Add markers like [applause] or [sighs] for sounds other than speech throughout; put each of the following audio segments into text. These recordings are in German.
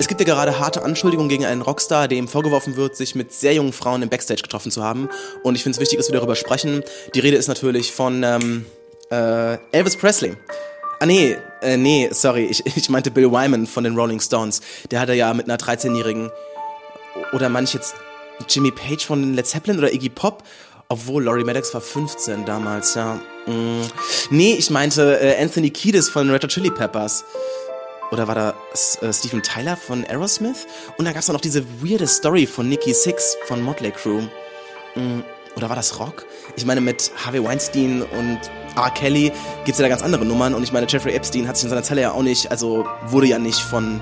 Es gibt ja gerade harte Anschuldigungen gegen einen Rockstar, dem vorgeworfen wird, sich mit sehr jungen Frauen im Backstage getroffen zu haben. Und ich finde es wichtig, dass wir darüber sprechen. Die Rede ist natürlich von ähm, äh, Elvis Presley. Ah nee, äh, nee, sorry, ich, [laughs] ich meinte Bill Wyman von den Rolling Stones. Der hatte ja mit einer 13-jährigen, oder meine ich jetzt Jimmy Page von Led Zeppelin oder Iggy Pop? Obwohl, Laurie Maddox war 15 damals, ja. Mm. Nee, ich meinte äh, Anthony Kiedis von Red Hot Chili Peppers. Oder war da äh, Steven Tyler von Aerosmith? Und dann gab es noch diese weirde Story von Nikki Six von Motley Crue. Mm, oder war das Rock? Ich meine, mit Harvey Weinstein und R. Kelly gibt es ja da ganz andere Nummern. Und ich meine, Jeffrey Epstein hat sich in seiner Zelle ja auch nicht, also wurde ja nicht von,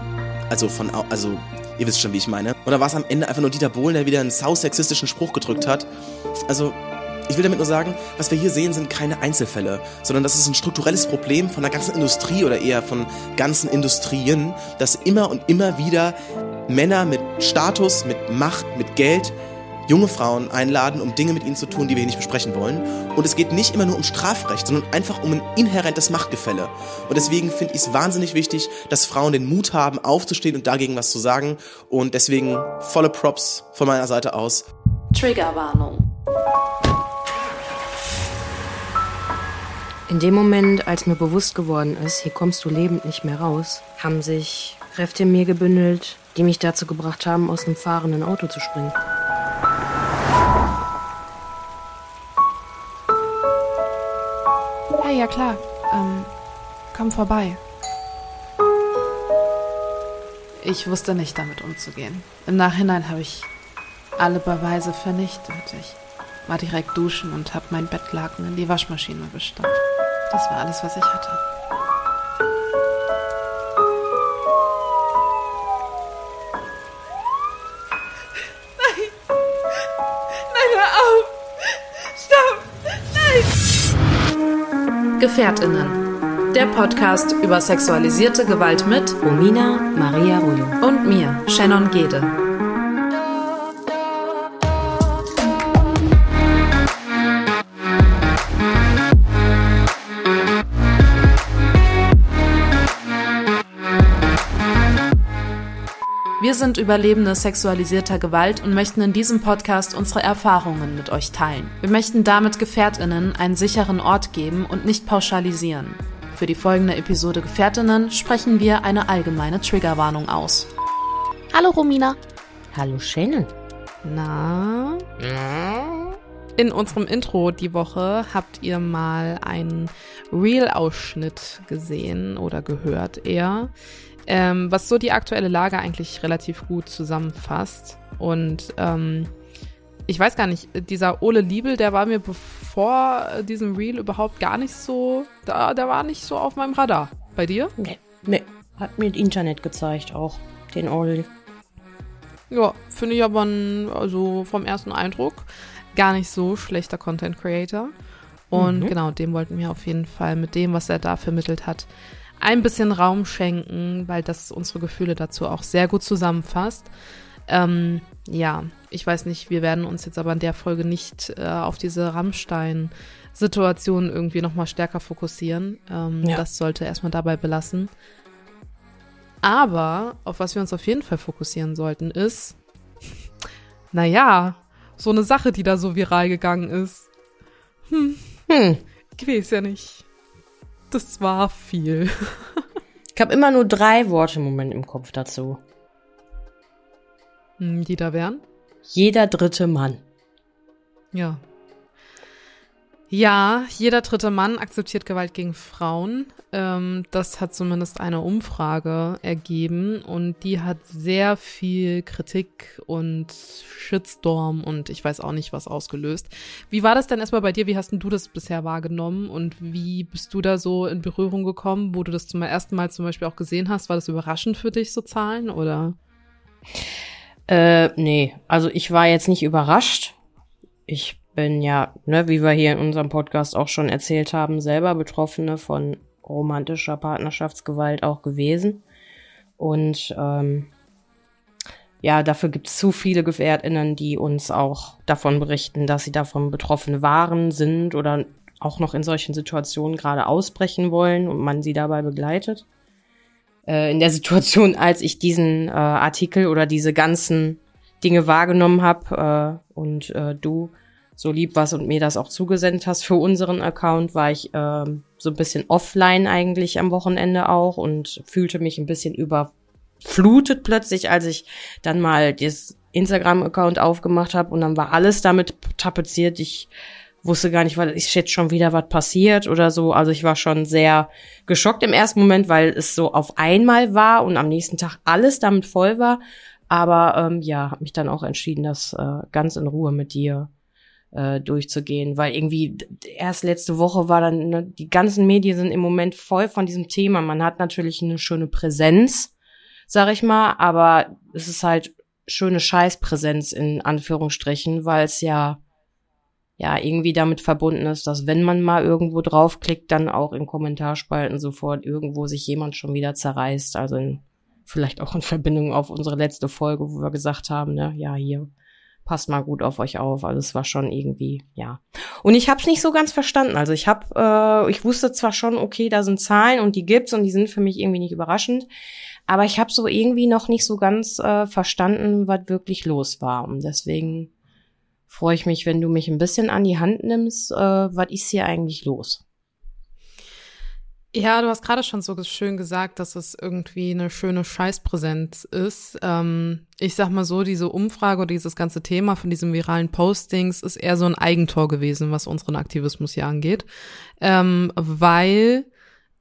also von, also ihr wisst schon, wie ich meine. Oder war es am Ende einfach nur Dieter Bohlen, der wieder einen sau-sexistischen Spruch gedrückt hat? Also, ich will damit nur sagen, was wir hier sehen, sind keine Einzelfälle, sondern das ist ein strukturelles Problem von der ganzen Industrie oder eher von ganzen Industrien, dass immer und immer wieder Männer mit Status, mit Macht, mit Geld junge Frauen einladen, um Dinge mit ihnen zu tun, die wir hier nicht besprechen wollen. Und es geht nicht immer nur um Strafrecht, sondern einfach um ein inhärentes Machtgefälle. Und deswegen finde ich es wahnsinnig wichtig, dass Frauen den Mut haben, aufzustehen und dagegen was zu sagen. Und deswegen volle Props von meiner Seite aus. Triggerwarnung. In dem Moment, als mir bewusst geworden ist, hier kommst du lebend nicht mehr raus, haben sich Kräfte in mir gebündelt, die mich dazu gebracht haben, aus einem fahrenden Auto zu springen. Hey, ja klar. Ähm, komm vorbei. Ich wusste nicht, damit umzugehen. Im Nachhinein habe ich alle Beweise vernichtet. Ich war direkt duschen und habe mein Bettlaken in die Waschmaschine gestopft. Das war alles, was ich hatte. Nein! Nein, hör auf! Stopp! Nein! Gefährtinnen. Der Podcast über sexualisierte Gewalt mit Romina Maria Rullo. und mir, Shannon Gede. Sind Überlebende sexualisierter Gewalt und möchten in diesem Podcast unsere Erfahrungen mit euch teilen. Wir möchten damit Gefährtinnen einen sicheren Ort geben und nicht pauschalisieren. Für die folgende Episode Gefährtinnen sprechen wir eine allgemeine Triggerwarnung aus. Hallo Romina. Hallo Shannon. Na? In unserem Intro die Woche habt ihr mal einen Real-Ausschnitt gesehen oder gehört eher, ähm, was so die aktuelle Lage eigentlich relativ gut zusammenfasst. Und ähm, ich weiß gar nicht, dieser Ole Liebel, der war mir bevor diesem Reel überhaupt gar nicht so, da, der war nicht so auf meinem Radar. Bei dir? Nee, nee. Hat mir das Internet gezeigt auch, den Oldie. Ja, finde ich aber ein, also vom ersten Eindruck gar nicht so schlechter Content Creator. Und Mhm. genau, dem wollten wir auf jeden Fall mit dem, was er da vermittelt hat, ein bisschen Raum schenken, weil das unsere Gefühle dazu auch sehr gut zusammenfasst. Ähm, ja, ich weiß nicht, wir werden uns jetzt aber in der Folge nicht äh, auf diese Rammstein-Situation irgendwie nochmal stärker fokussieren. Ähm, Ja. Das sollte erstmal dabei belassen. Aber auf was wir uns auf jeden Fall fokussieren sollten, ist, naja, so eine Sache, die da so viral gegangen ist. Hm. Ich weiß ja nicht. Das war viel. [laughs] Ich habe immer nur drei Worte im Moment im Kopf dazu. Hm, die da wären? Jeder dritte Mann. Ja. Ja, jeder dritte Mann akzeptiert Gewalt gegen Frauen. Ähm, das hat zumindest eine Umfrage ergeben und die hat sehr viel Kritik und Shitstorm und ich weiß auch nicht was ausgelöst. Wie war das denn erstmal bei dir? Wie hast denn du das bisher wahrgenommen und wie bist du da so in Berührung gekommen, wo du das zum ersten Mal zum Beispiel auch gesehen hast? War das überraschend für dich, so Zahlen oder? Äh, nee, also ich war jetzt nicht überrascht. Ich bin ja, ne, wie wir hier in unserem Podcast auch schon erzählt haben, selber Betroffene von romantischer Partnerschaftsgewalt auch gewesen. Und ähm, ja, dafür gibt es zu viele GefährtInnen, die uns auch davon berichten, dass sie davon betroffen waren, sind oder auch noch in solchen Situationen gerade ausbrechen wollen und man sie dabei begleitet. äh, in der Situation, als ich diesen äh, Artikel oder diese ganzen Dinge wahrgenommen habe äh, und äh, du so lieb warst und mir das auch zugesendet hast für unseren Account, war ich äh, so ein bisschen offline eigentlich am Wochenende auch und fühlte mich ein bisschen überflutet plötzlich, als ich dann mal das Instagram-Account aufgemacht habe und dann war alles damit tapeziert. Ich wusste gar nicht, weil ist jetzt schon wieder was passiert oder so. Also ich war schon sehr geschockt im ersten Moment, weil es so auf einmal war und am nächsten Tag alles damit voll war. Aber ähm, ja, habe mich dann auch entschieden, das äh, ganz in Ruhe mit dir äh, durchzugehen, weil irgendwie erst letzte Woche war dann, ne, die ganzen Medien sind im Moment voll von diesem Thema. Man hat natürlich eine schöne Präsenz, sag ich mal, aber es ist halt schöne Scheißpräsenz in Anführungsstrichen, weil es ja ja irgendwie damit verbunden ist, dass wenn man mal irgendwo draufklickt, dann auch in Kommentarspalten sofort irgendwo sich jemand schon wieder zerreißt. Also in, vielleicht auch in Verbindung auf unsere letzte Folge, wo wir gesagt haben, ne, ja, hier passt mal gut auf euch auf. Also es war schon irgendwie, ja. Und ich habe es nicht so ganz verstanden. Also ich habe, äh, ich wusste zwar schon, okay, da sind Zahlen und die gibt's und die sind für mich irgendwie nicht überraschend, aber ich habe so irgendwie noch nicht so ganz äh, verstanden, was wirklich los war. Und deswegen freue ich mich, wenn du mich ein bisschen an die Hand nimmst. Äh, was ist hier eigentlich los? Ja, du hast gerade schon so schön gesagt, dass es irgendwie eine schöne Scheißpräsenz ist. Ähm, ich sag mal so, diese Umfrage oder dieses ganze Thema von diesem viralen Postings ist eher so ein Eigentor gewesen, was unseren Aktivismus hier angeht. Ähm, weil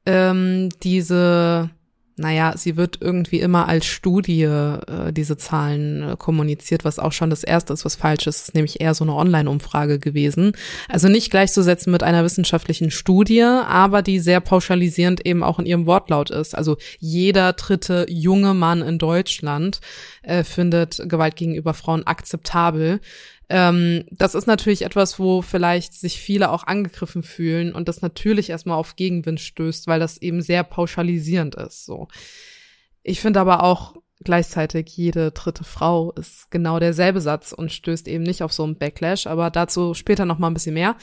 ähm, diese naja, sie wird irgendwie immer als Studie äh, diese Zahlen äh, kommuniziert, was auch schon das erste ist, was falsch ist, ist nämlich eher so eine Online-Umfrage gewesen. Also nicht gleichzusetzen mit einer wissenschaftlichen Studie, aber die sehr pauschalisierend eben auch in ihrem Wortlaut ist. Also jeder dritte junge Mann in Deutschland äh, findet Gewalt gegenüber Frauen akzeptabel. Ähm, das ist natürlich etwas, wo vielleicht sich viele auch angegriffen fühlen und das natürlich erstmal auf Gegenwind stößt, weil das eben sehr pauschalisierend ist. So. Ich finde aber auch gleichzeitig jede dritte Frau ist genau derselbe Satz und stößt eben nicht auf so einen Backlash, aber dazu später noch mal ein bisschen mehr.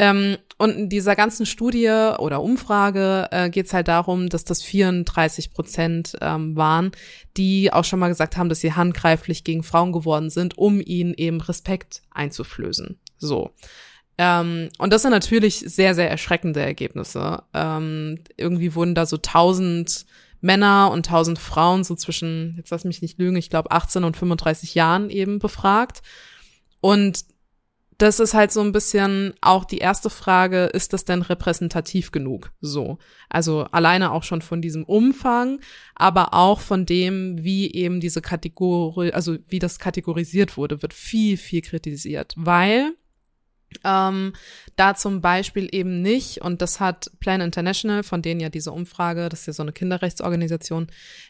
Ähm, und in dieser ganzen Studie oder Umfrage äh, geht es halt darum, dass das 34 Prozent ähm, waren, die auch schon mal gesagt haben, dass sie handgreiflich gegen Frauen geworden sind, um ihnen eben Respekt einzuflößen. So. Ähm, und das sind natürlich sehr, sehr erschreckende Ergebnisse. Ähm, irgendwie wurden da so 1000 Männer und 1000 Frauen so zwischen, jetzt lass mich nicht lügen, ich glaube 18 und 35 Jahren eben befragt. Und das ist halt so ein bisschen auch die erste Frage, ist das denn repräsentativ genug? So. Also alleine auch schon von diesem Umfang, aber auch von dem, wie eben diese Kategorie, also wie das kategorisiert wurde, wird viel, viel kritisiert, weil ähm, da zum Beispiel eben nicht, und das hat Plan International, von denen ja diese Umfrage, das ist ja so eine Kinderrechtsorganisation,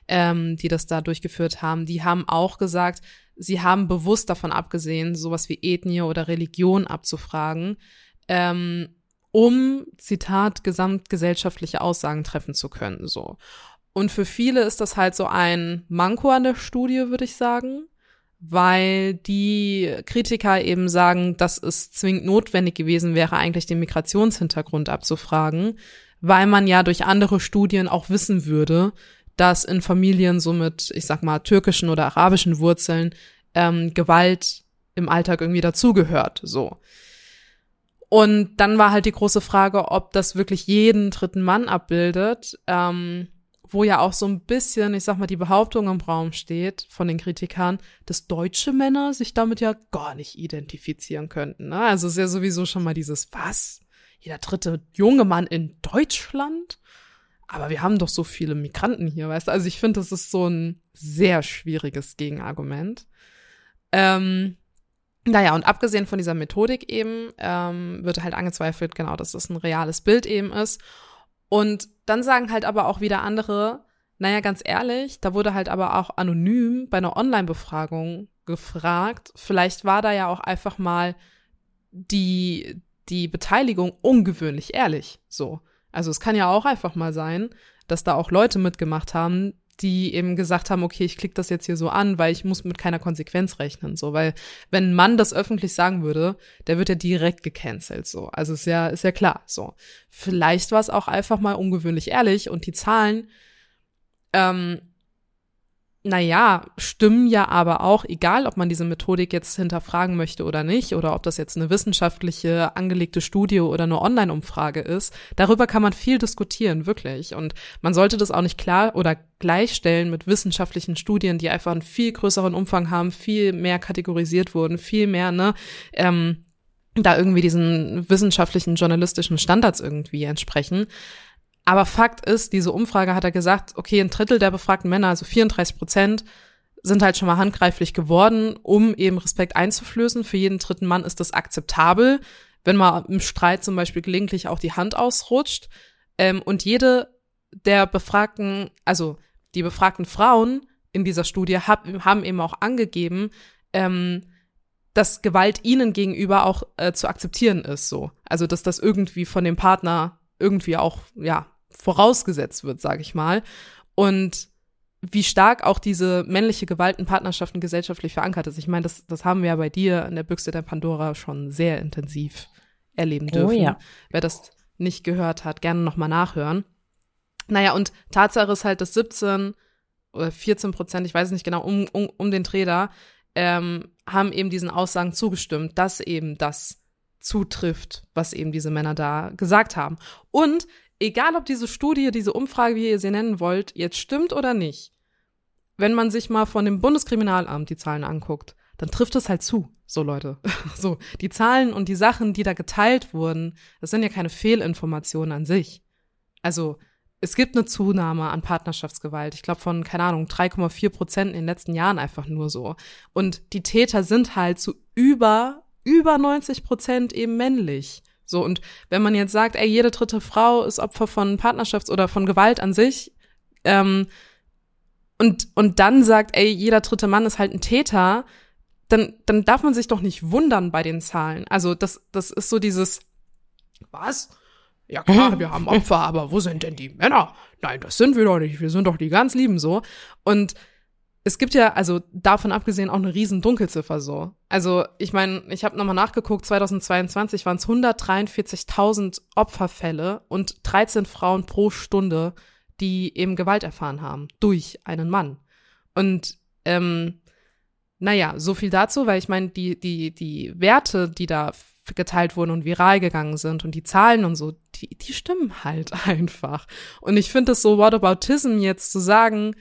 ähm, die das da durchgeführt haben, die haben auch gesagt, sie haben bewusst davon abgesehen, sowas wie Ethnie oder Religion abzufragen, ähm, um, Zitat, gesamtgesellschaftliche Aussagen treffen zu können, so. Und für viele ist das halt so ein Manko an der Studie, würde ich sagen weil die Kritiker eben sagen, dass es zwingend notwendig gewesen wäre, eigentlich den Migrationshintergrund abzufragen, weil man ja durch andere Studien auch wissen würde, dass in Familien so mit, ich sag mal, türkischen oder arabischen Wurzeln ähm, Gewalt im Alltag irgendwie dazugehört, so. Und dann war halt die große Frage, ob das wirklich jeden dritten Mann abbildet. Ähm, wo ja auch so ein bisschen, ich sag mal, die Behauptung im Raum steht von den Kritikern, dass deutsche Männer sich damit ja gar nicht identifizieren könnten. Ne? Also ist ja sowieso schon mal dieses, was? Jeder dritte junge Mann in Deutschland? Aber wir haben doch so viele Migranten hier, weißt du? Also ich finde, das ist so ein sehr schwieriges Gegenargument. Ähm, naja, und abgesehen von dieser Methodik eben, ähm, wird halt angezweifelt, genau, dass das ein reales Bild eben ist. Und dann sagen halt aber auch wieder andere, naja, ganz ehrlich, da wurde halt aber auch anonym bei einer Online-Befragung gefragt. Vielleicht war da ja auch einfach mal die, die Beteiligung ungewöhnlich ehrlich. So. Also es kann ja auch einfach mal sein, dass da auch Leute mitgemacht haben, die eben gesagt haben, okay, ich klicke das jetzt hier so an, weil ich muss mit keiner Konsequenz rechnen, so, weil wenn ein Mann das öffentlich sagen würde, der wird ja direkt gecancelt, so. Also ist ja, ist ja klar, so. Vielleicht war es auch einfach mal ungewöhnlich ehrlich und die Zahlen Ähm, naja, stimmen ja aber auch, egal ob man diese Methodik jetzt hinterfragen möchte oder nicht, oder ob das jetzt eine wissenschaftliche angelegte Studie oder eine Online-Umfrage ist, darüber kann man viel diskutieren, wirklich. Und man sollte das auch nicht klar oder gleichstellen mit wissenschaftlichen Studien, die einfach einen viel größeren Umfang haben, viel mehr kategorisiert wurden, viel mehr, ne, ähm, da irgendwie diesen wissenschaftlichen, journalistischen Standards irgendwie entsprechen. Aber Fakt ist, diese Umfrage hat er gesagt, okay, ein Drittel der befragten Männer, also 34 Prozent, sind halt schon mal handgreiflich geworden, um eben Respekt einzuflößen. Für jeden dritten Mann ist das akzeptabel, wenn mal im Streit zum Beispiel gelegentlich auch die Hand ausrutscht. Ähm, und jede der befragten, also die befragten Frauen in dieser Studie hab, haben eben auch angegeben, ähm, dass Gewalt ihnen gegenüber auch äh, zu akzeptieren ist, so. Also, dass das irgendwie von dem Partner irgendwie auch, ja, vorausgesetzt wird, sage ich mal. Und wie stark auch diese männliche Gewalt in Partnerschaften gesellschaftlich verankert ist. Ich meine, das, das haben wir ja bei dir in der Büchse der Pandora schon sehr intensiv erleben oh dürfen. Oh ja. Wer das nicht gehört hat, gerne nochmal nachhören. Naja, und Tatsache ist halt, dass 17 oder 14 Prozent, ich weiß nicht genau, um, um, um den Trader, ähm, haben eben diesen Aussagen zugestimmt, dass eben das zutrifft, was eben diese Männer da gesagt haben. Und egal ob diese Studie, diese Umfrage, wie ihr sie nennen wollt, jetzt stimmt oder nicht, wenn man sich mal von dem Bundeskriminalamt die Zahlen anguckt, dann trifft es halt zu. So Leute. [laughs] So, die Zahlen und die Sachen, die da geteilt wurden, das sind ja keine Fehlinformationen an sich. Also, es gibt eine Zunahme an Partnerschaftsgewalt. Ich glaube von, keine Ahnung, 3,4 Prozent in den letzten Jahren einfach nur so. Und die Täter sind halt zu über, über 90 Prozent eben männlich. So, und wenn man jetzt sagt, ey, jede dritte Frau ist Opfer von Partnerschafts- oder von Gewalt an sich, ähm, und, und dann sagt, ey, jeder dritte Mann ist halt ein Täter, dann, dann darf man sich doch nicht wundern bei den Zahlen. Also, das, das ist so dieses, was? Ja klar, wir haben Opfer, aber wo sind denn die Männer? Nein, das sind wir doch nicht. Wir sind doch die ganz Lieben so. Und es gibt ja, also davon abgesehen, auch eine riesen Dunkelziffer so. Also ich meine, ich habe nochmal nachgeguckt, 2022 waren es 143.000 Opferfälle und 13 Frauen pro Stunde, die eben Gewalt erfahren haben durch einen Mann. Und ähm, naja, so viel dazu, weil ich meine, die, die, die Werte, die da geteilt wurden und viral gegangen sind und die Zahlen und so, die, die stimmen halt [laughs] einfach. Und ich finde es so Whataboutism jetzt zu sagen,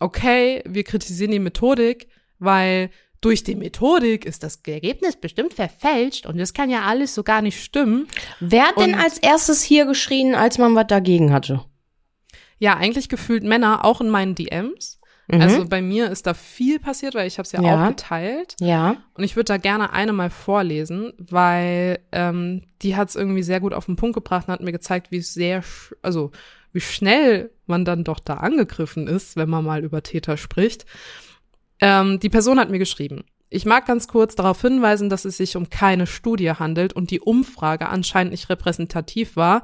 okay, wir kritisieren die Methodik, weil durch die Methodik ist das Ergebnis bestimmt verfälscht und das kann ja alles so gar nicht stimmen. Wer hat denn als erstes hier geschrien, als man was dagegen hatte? Ja, eigentlich gefühlt Männer, auch in meinen DMs. Mhm. Also bei mir ist da viel passiert, weil ich habe es ja, ja, auch geteilt. Ja. Und ich würde da gerne eine mal vorlesen, weil ähm, die hat es irgendwie sehr gut auf den Punkt gebracht und hat mir gezeigt, wie es sehr, also wie schnell man dann doch da angegriffen ist, wenn man mal über Täter spricht. Ähm, die Person hat mir geschrieben. Ich mag ganz kurz darauf hinweisen, dass es sich um keine Studie handelt und die Umfrage anscheinend nicht repräsentativ war.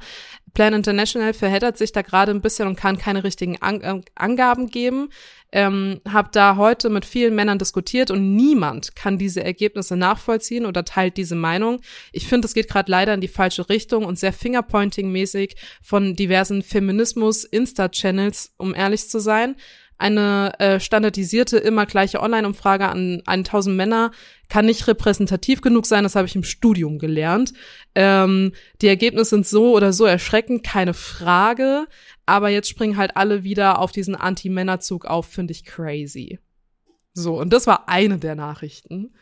Plan International verheddert sich da gerade ein bisschen und kann keine richtigen An äh, Angaben geben. Ähm, hab da heute mit vielen Männern diskutiert und niemand kann diese Ergebnisse nachvollziehen oder teilt diese Meinung. Ich finde, es geht gerade leider in die falsche Richtung und sehr Fingerpointing-mäßig von diversen Feminismus-Insta-Channels, um ehrlich zu sein eine äh, standardisierte, immer gleiche Online-Umfrage an 1000 Männer kann nicht repräsentativ genug sein. Das habe ich im Studium gelernt. Ähm, die Ergebnisse sind so oder so erschreckend, keine Frage. Aber jetzt springen halt alle wieder auf diesen Anti-Männer-Zug auf, finde ich crazy. So, und das war eine der Nachrichten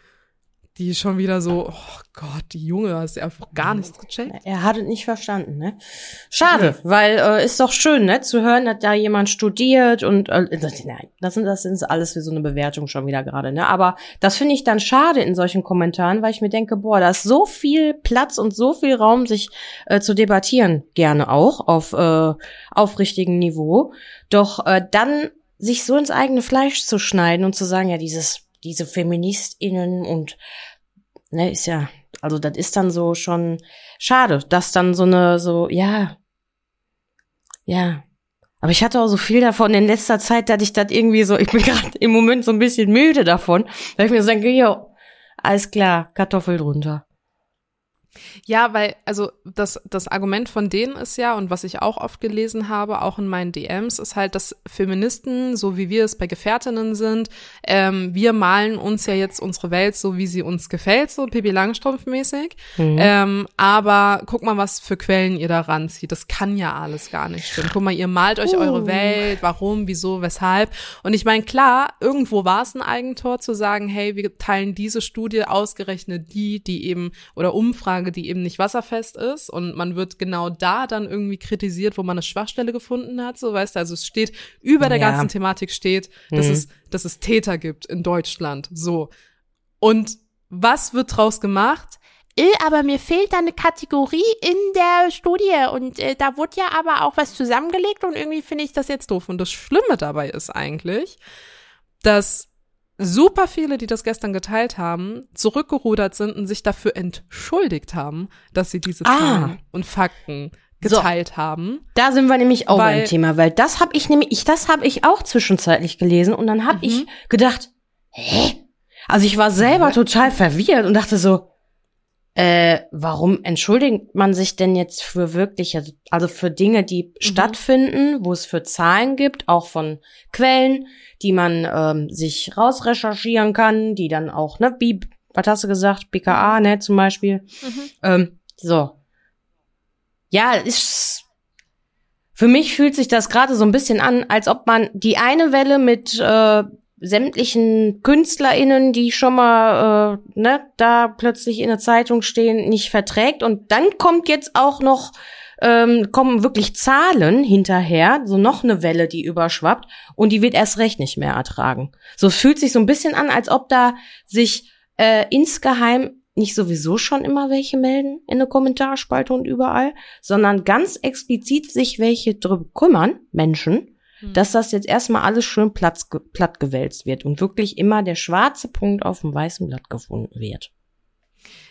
die schon wieder so, oh Gott, die Junge, hast ja einfach gar nichts gecheckt. Er hat es nicht verstanden, ne? Schade, nee. weil äh, ist doch schön, ne, zu hören, dass da jemand studiert und äh, nein, das sind das sind alles für so eine Bewertung schon wieder gerade, ne? Aber das finde ich dann schade in solchen Kommentaren, weil ich mir denke, boah, da ist so viel Platz und so viel Raum, sich äh, zu debattieren, gerne auch auf äh, aufrichtigem Niveau. Doch äh, dann sich so ins eigene Fleisch zu schneiden und zu sagen, ja, dieses diese FeministInnen und ne, ist ja, also das ist dann so schon schade, dass dann so eine, so, ja, ja. Aber ich hatte auch so viel davon in letzter Zeit, dass ich das irgendwie so, ich bin [laughs] gerade im Moment so ein bisschen müde davon, weil ich mir so denke, jo, alles klar, Kartoffel drunter. Ja, weil, also das, das Argument von denen ist ja, und was ich auch oft gelesen habe, auch in meinen DMs, ist halt, dass Feministen, so wie wir es bei Gefährtinnen sind, ähm, wir malen uns ja jetzt unsere Welt so, wie sie uns gefällt, so Pippi Langstrumpf-mäßig. Mhm. Ähm, aber guck mal, was für Quellen ihr da ranzieht. Das kann ja alles gar nicht stimmen. Guck mal, ihr malt euch uh. eure Welt, warum, wieso, weshalb. Und ich meine, klar, irgendwo war es ein Eigentor zu sagen, hey, wir teilen diese Studie ausgerechnet die, die eben, oder Umfrage Aussage, die eben nicht wasserfest ist und man wird genau da dann irgendwie kritisiert, wo man eine Schwachstelle gefunden hat, so weißt du, also es steht über der ja. ganzen Thematik steht, dass mhm. es dass es Täter gibt in Deutschland, so. Und was wird draus gemacht? Äh, aber mir fehlt da eine Kategorie in der Studie und äh, da wurde ja aber auch was zusammengelegt und irgendwie finde ich das jetzt doof. Und das Schlimme dabei ist eigentlich, dass super viele, die das gestern geteilt haben, zurückgerudert sind und sich dafür entschuldigt haben, dass sie diese ah. Zahlen und Fakten geteilt so, haben. Da sind wir nämlich auch weil, beim Thema, weil das habe ich nämlich, ich, das habe ich auch zwischenzeitlich gelesen und dann habe mhm. ich gedacht, hä? Also ich war selber total verwirrt und dachte so, äh, warum entschuldigt man sich denn jetzt für wirklich, also, also für Dinge, die mhm. stattfinden, wo es für Zahlen gibt, auch von Quellen, die man ähm, sich rausrecherchieren kann, die dann auch, ne, wie, was hast du gesagt, BKA, ne, zum Beispiel. Mhm. Ähm, so. Ja, ist für mich fühlt sich das gerade so ein bisschen an, als ob man die eine Welle mit äh, sämtlichen KünstlerInnen, die schon mal äh, ne, da plötzlich in der Zeitung stehen, nicht verträgt. Und dann kommt jetzt auch noch, ähm, kommen wirklich Zahlen hinterher, so noch eine Welle, die überschwappt und die wird erst recht nicht mehr ertragen. So fühlt sich so ein bisschen an, als ob da sich äh, insgeheim nicht sowieso schon immer welche melden in der Kommentarspalte und überall, sondern ganz explizit sich welche drüber kümmern, Menschen, hm. dass das jetzt erstmal alles schön platt, platt gewälzt wird und wirklich immer der schwarze Punkt auf dem weißen Blatt gefunden wird.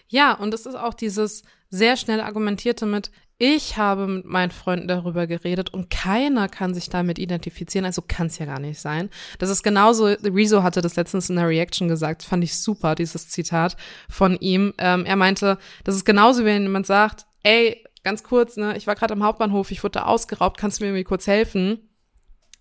Ja, und es ist auch dieses sehr schnell argumentierte mit, ich habe mit meinen Freunden darüber geredet und keiner kann sich damit identifizieren, also kann es ja gar nicht sein. Das ist genauso, Rezo hatte das letztens in der Reaction gesagt, fand ich super, dieses Zitat von ihm. Ähm, er meinte, das ist genauso, wenn jemand sagt, ey, ganz kurz, ne, ich war gerade am Hauptbahnhof, ich wurde da ausgeraubt, kannst du mir irgendwie kurz helfen?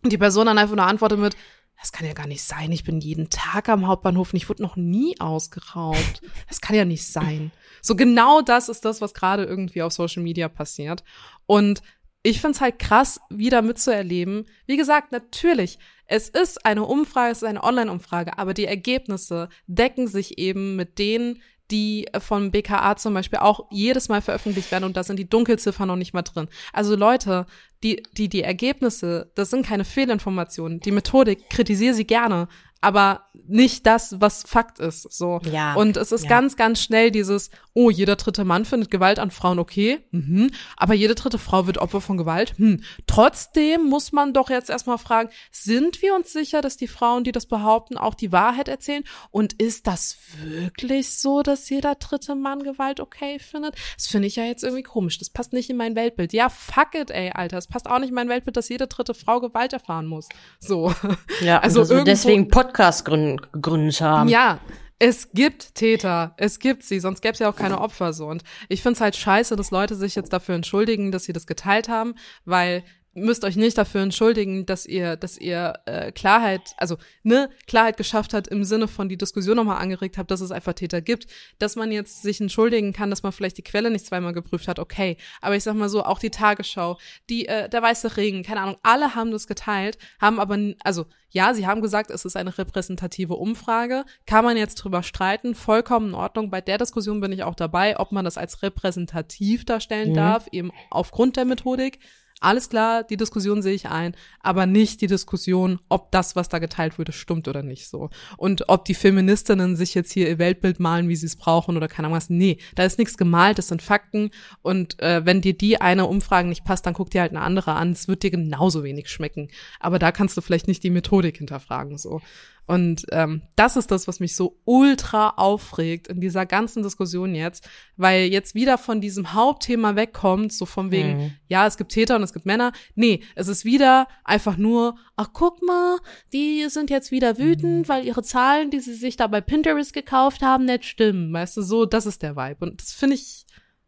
Und die Person dann einfach nur antwortet mit, das kann ja gar nicht sein. Ich bin jeden Tag am Hauptbahnhof und ich wurde noch nie ausgeraubt. Das kann ja nicht sein. So genau das ist das, was gerade irgendwie auf Social Media passiert. Und ich find's halt krass, wieder mitzuerleben. Wie gesagt, natürlich, es ist eine Umfrage, es ist eine Online-Umfrage, aber die Ergebnisse decken sich eben mit denen, die vom BKA zum Beispiel auch jedes Mal veröffentlicht werden und da sind die Dunkelziffern noch nicht mal drin. Also Leute, die, die, die Ergebnisse, das sind keine Fehlinformationen. Die Methodik, kritisiere sie gerne, aber nicht das, was Fakt ist. So. Ja. Und es ist ja. ganz, ganz schnell dieses, oh, jeder dritte Mann findet Gewalt an Frauen okay, mhm. aber jede dritte Frau wird Opfer von Gewalt. Hm. Trotzdem muss man doch jetzt erstmal fragen, sind wir uns sicher, dass die Frauen, die das behaupten, auch die Wahrheit erzählen? Und ist das wirklich so, dass jeder dritte Mann Gewalt okay findet? Das finde ich ja jetzt irgendwie komisch. Das passt nicht in mein Weltbild. Ja, fuck it, ey, Alter. Es passt auch nicht in mein Weltbild, dass jede dritte Frau Gewalt erfahren muss. So. Ja, [laughs] also, also deswegen Podcast gegründet haben. Ja, es gibt Täter, es gibt sie, sonst gäbe es ja auch keine Opfer so. Und ich finde es halt scheiße, dass Leute sich jetzt dafür entschuldigen, dass sie das geteilt haben, weil müsst euch nicht dafür entschuldigen, dass ihr, dass ihr äh, Klarheit, also ne, Klarheit geschafft hat im Sinne von die Diskussion nochmal angeregt habt, dass es einfach Täter gibt. Dass man jetzt sich entschuldigen kann, dass man vielleicht die Quelle nicht zweimal geprüft hat, okay. Aber ich sag mal so, auch die Tagesschau, die, äh, der weiße Regen, keine Ahnung, alle haben das geteilt, haben aber, also ja, sie haben gesagt, es ist eine repräsentative Umfrage. Kann man jetzt drüber streiten, vollkommen in Ordnung. Bei der Diskussion bin ich auch dabei, ob man das als repräsentativ darstellen mhm. darf, eben aufgrund der Methodik. Alles klar, die Diskussion sehe ich ein, aber nicht die Diskussion, ob das, was da geteilt wurde, stimmt oder nicht so. Und ob die Feministinnen sich jetzt hier ihr Weltbild malen, wie sie es brauchen oder keine Ahnung was. Nee, da ist nichts gemalt, das sind Fakten. Und äh, wenn dir die eine Umfrage nicht passt, dann guck dir halt eine andere an. Es wird dir genauso wenig schmecken. Aber da kannst du vielleicht nicht die Methodik hinterfragen. so. Und ähm, das ist das, was mich so ultra aufregt in dieser ganzen Diskussion jetzt, weil jetzt wieder von diesem Hauptthema wegkommt, so von wegen, mhm. ja, es gibt Täter und es gibt Männer. Nee, es ist wieder einfach nur, ach guck mal, die sind jetzt wieder wütend, mhm. weil ihre Zahlen, die sie sich da bei Pinterest gekauft haben, nicht stimmen. Weißt du, so, das ist der Vibe. Und das finde ich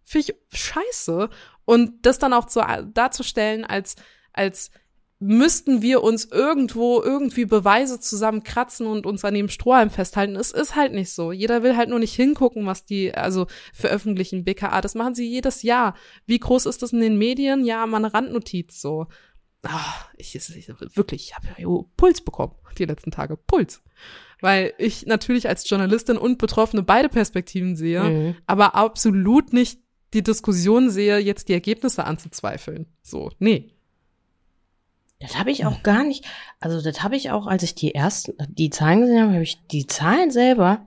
Finde ich scheiße. Und das dann auch zu, darzustellen als, als müssten wir uns irgendwo irgendwie Beweise zusammenkratzen und uns an dem Strohhalm festhalten. Es ist halt nicht so. Jeder will halt nur nicht hingucken, was die also veröffentlichen BKA. Das machen sie jedes Jahr. Wie groß ist das in den Medien? Ja, mal eine Randnotiz so. Ach, ich, ich wirklich, ich habe ja Puls bekommen die letzten Tage. Puls. Weil ich natürlich als Journalistin und Betroffene beide Perspektiven sehe, mhm. aber absolut nicht die Diskussion sehe, jetzt die Ergebnisse anzuzweifeln. So, nee. Das habe ich auch gar nicht. Also das habe ich auch, als ich die ersten, die Zahlen gesehen habe, habe ich die Zahlen selber,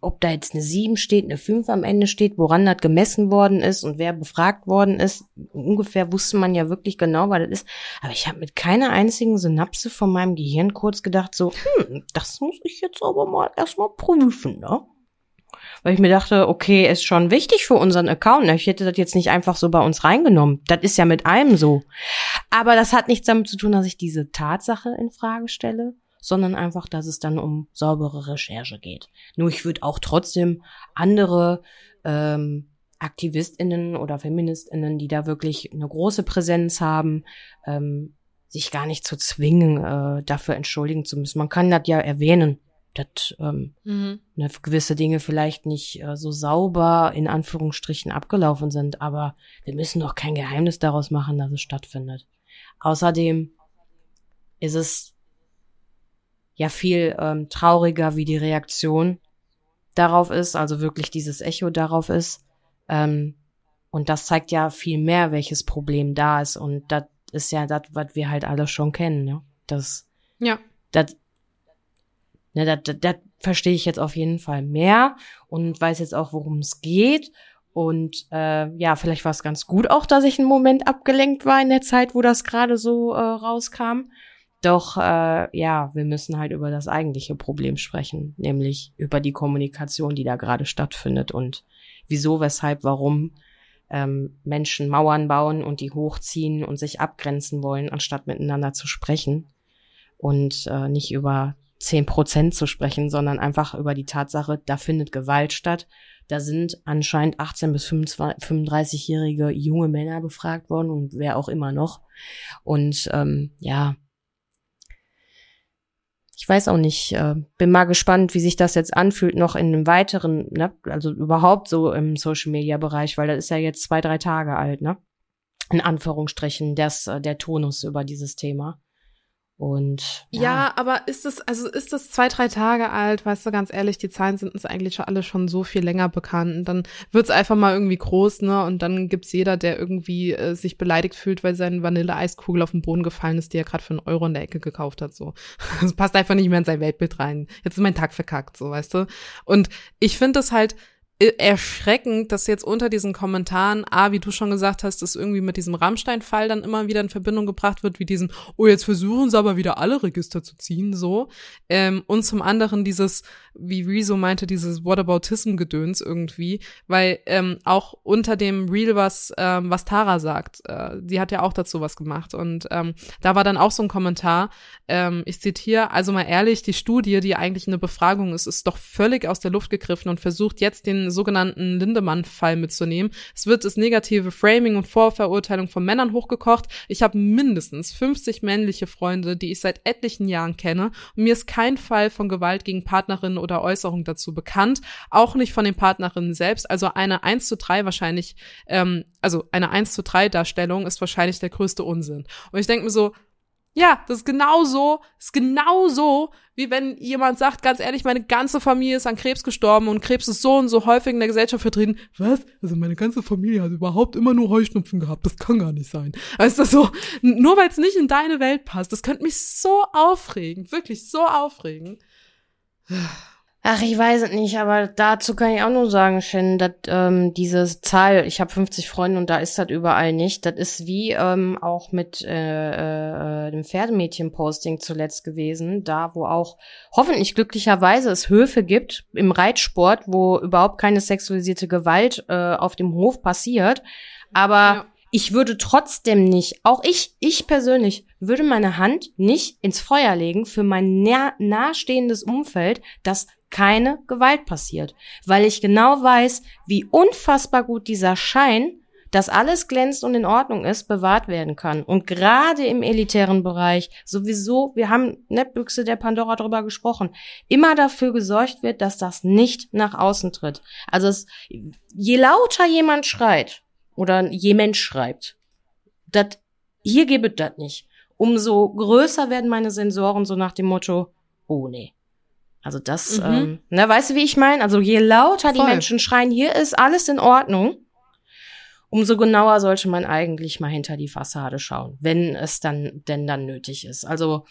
ob da jetzt eine 7 steht, eine 5 am Ende steht, woran das gemessen worden ist und wer befragt worden ist, ungefähr wusste man ja wirklich genau, was das ist. Aber ich habe mit keiner einzigen Synapse von meinem Gehirn kurz gedacht, so, hm, das muss ich jetzt aber mal erstmal prüfen, ne? Weil ich mir dachte, okay, ist schon wichtig für unseren Account. Ich hätte das jetzt nicht einfach so bei uns reingenommen. Das ist ja mit allem so. Aber das hat nichts damit zu tun, dass ich diese Tatsache in Frage stelle, sondern einfach, dass es dann um saubere Recherche geht. Nur ich würde auch trotzdem andere ähm, AktivistInnen oder FeministInnen, die da wirklich eine große Präsenz haben, ähm, sich gar nicht zu zwingen, äh, dafür entschuldigen zu müssen. Man kann das ja erwähnen dass ähm, mhm. ne, gewisse Dinge vielleicht nicht äh, so sauber in Anführungsstrichen abgelaufen sind, aber wir müssen doch kein Geheimnis daraus machen, dass es stattfindet. Außerdem ist es ja viel ähm, trauriger, wie die Reaktion darauf ist, also wirklich dieses Echo darauf ist. Ähm, und das zeigt ja viel mehr, welches Problem da ist. Und das ist ja das, was wir halt alle schon kennen. Ne? Das, ja. das Ne, das, das, das verstehe ich jetzt auf jeden Fall mehr und weiß jetzt auch, worum es geht. Und äh, ja, vielleicht war es ganz gut auch, dass ich einen Moment abgelenkt war in der Zeit, wo das gerade so äh, rauskam. Doch äh, ja, wir müssen halt über das eigentliche Problem sprechen, nämlich über die Kommunikation, die da gerade stattfindet und wieso, weshalb, warum ähm, Menschen Mauern bauen und die hochziehen und sich abgrenzen wollen, anstatt miteinander zu sprechen und äh, nicht über zehn Prozent zu sprechen, sondern einfach über die Tatsache, da findet Gewalt statt. Da sind anscheinend 18 bis 35-jährige junge Männer befragt worden und wer auch immer noch. Und ähm, ja, ich weiß auch nicht, äh, bin mal gespannt, wie sich das jetzt anfühlt, noch in einem weiteren, ne, also überhaupt so im Social Media Bereich, weil das ist ja jetzt zwei, drei Tage alt, ne? In Anführungsstrichen, das, äh, der Tonus über dieses Thema. Und ja. ja. aber ist es, also ist das zwei, drei Tage alt, weißt du, ganz ehrlich, die Zahlen sind uns eigentlich schon alle schon so viel länger bekannt. Und dann wird's einfach mal irgendwie groß, ne? Und dann gibt's jeder, der irgendwie äh, sich beleidigt fühlt, weil seine Vanilleeiskugel auf den Boden gefallen ist, die er gerade für einen Euro in der Ecke gekauft hat. So. [laughs] Das passt einfach nicht mehr in sein Weltbild rein. Jetzt ist mein Tag verkackt, so, weißt du? Und ich finde das halt erschreckend, dass jetzt unter diesen Kommentaren, ah, wie du schon gesagt hast, dass irgendwie mit diesem Rammstein-Fall dann immer wieder in Verbindung gebracht wird, wie diesem, oh, jetzt versuchen sie aber wieder alle Register zu ziehen, so. Ähm, und zum anderen dieses, wie Rezo meinte, dieses Whataboutism-Gedöns irgendwie, weil ähm, auch unter dem Reel, was, ähm, was Tara sagt, äh, die hat ja auch dazu was gemacht. Und ähm, da war dann auch so ein Kommentar, ähm, ich zitiere, also mal ehrlich, die Studie, die eigentlich eine Befragung ist, ist doch völlig aus der Luft gegriffen und versucht jetzt den sogenannten Lindemann-Fall mitzunehmen. Es wird das negative Framing und Vorverurteilung von Männern hochgekocht. Ich habe mindestens 50 männliche Freunde, die ich seit etlichen Jahren kenne. Und mir ist kein Fall von Gewalt gegen Partnerinnen oder Äußerung dazu bekannt. Auch nicht von den Partnerinnen selbst. Also eine 1 zu 3 wahrscheinlich, ähm, also eine 1 zu 3 Darstellung ist wahrscheinlich der größte Unsinn. Und ich denke mir so, ja, das ist genauso, ist genauso, wie wenn jemand sagt, ganz ehrlich, meine ganze Familie ist an Krebs gestorben und Krebs ist so und so häufig in der Gesellschaft vertreten. Was? Also meine ganze Familie hat überhaupt immer nur Heuschnupfen gehabt. Das kann gar nicht sein. Also so, nur weil es nicht in deine Welt passt, das könnte mich so aufregen, wirklich so aufregen. Ach, ich weiß es nicht, aber dazu kann ich auch nur sagen, Shen, dass ähm, diese Zahl, ich habe 50 Freunde und da ist das überall nicht. Das ist wie ähm, auch mit äh, äh, dem Pferdemädchen-Posting zuletzt gewesen, da wo auch hoffentlich glücklicherweise es Höfe gibt im Reitsport, wo überhaupt keine sexualisierte Gewalt äh, auf dem Hof passiert. Aber ja. ich würde trotzdem nicht, auch ich, ich persönlich, würde meine Hand nicht ins Feuer legen für mein nah nahestehendes Umfeld, das keine Gewalt passiert, weil ich genau weiß, wie unfassbar gut dieser Schein, dass alles glänzt und in Ordnung ist, bewahrt werden kann. Und gerade im elitären Bereich sowieso, wir haben Nettbüchse der Pandora drüber gesprochen, immer dafür gesorgt wird, dass das nicht nach außen tritt. Also es, je lauter jemand schreit oder je Mensch schreibt, dat, hier gibt das nicht. Umso größer werden meine Sensoren so nach dem Motto, oh nee, also das, mhm. ähm, ne, weißt du, wie ich meine? Also je lauter Voll. die Menschen schreien, hier ist alles in Ordnung, umso genauer sollte man eigentlich mal hinter die Fassade schauen, wenn es dann denn dann nötig ist. Also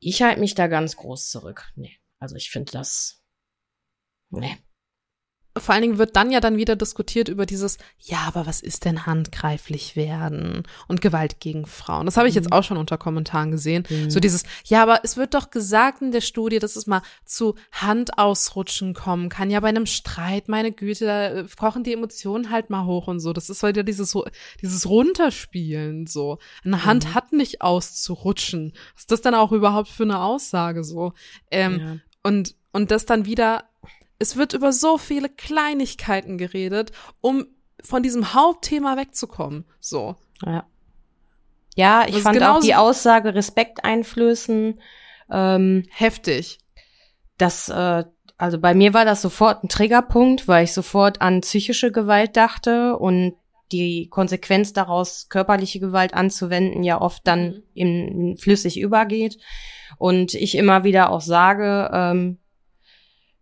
ich halte mich da ganz groß zurück. Nee, also ich finde das, nee vor allen Dingen wird dann ja dann wieder diskutiert über dieses, ja, aber was ist denn handgreiflich werden und Gewalt gegen Frauen? Das habe ich jetzt mhm. auch schon unter Kommentaren gesehen. Mhm. So dieses, ja, aber es wird doch gesagt in der Studie, dass es mal zu Handausrutschen kommen kann. Ja, bei einem Streit, meine Güte, da äh, kochen die Emotionen halt mal hoch und so. Das ist wieder dieses, dieses Runterspielen, so. Eine Hand mhm. hat nicht auszurutschen. Was ist das dann auch überhaupt für eine Aussage, so? Ähm, ja. Und, und das dann wieder es wird über so viele Kleinigkeiten geredet, um von diesem Hauptthema wegzukommen. So. Ja. Ja, ich fand auch die Aussage Respekt einflößen ähm, heftig. Das, äh, also bei mir war das sofort ein Triggerpunkt, weil ich sofort an psychische Gewalt dachte und die Konsequenz daraus, körperliche Gewalt anzuwenden, ja oft dann mhm. in, in flüssig übergeht. Und ich immer wieder auch sage, ähm,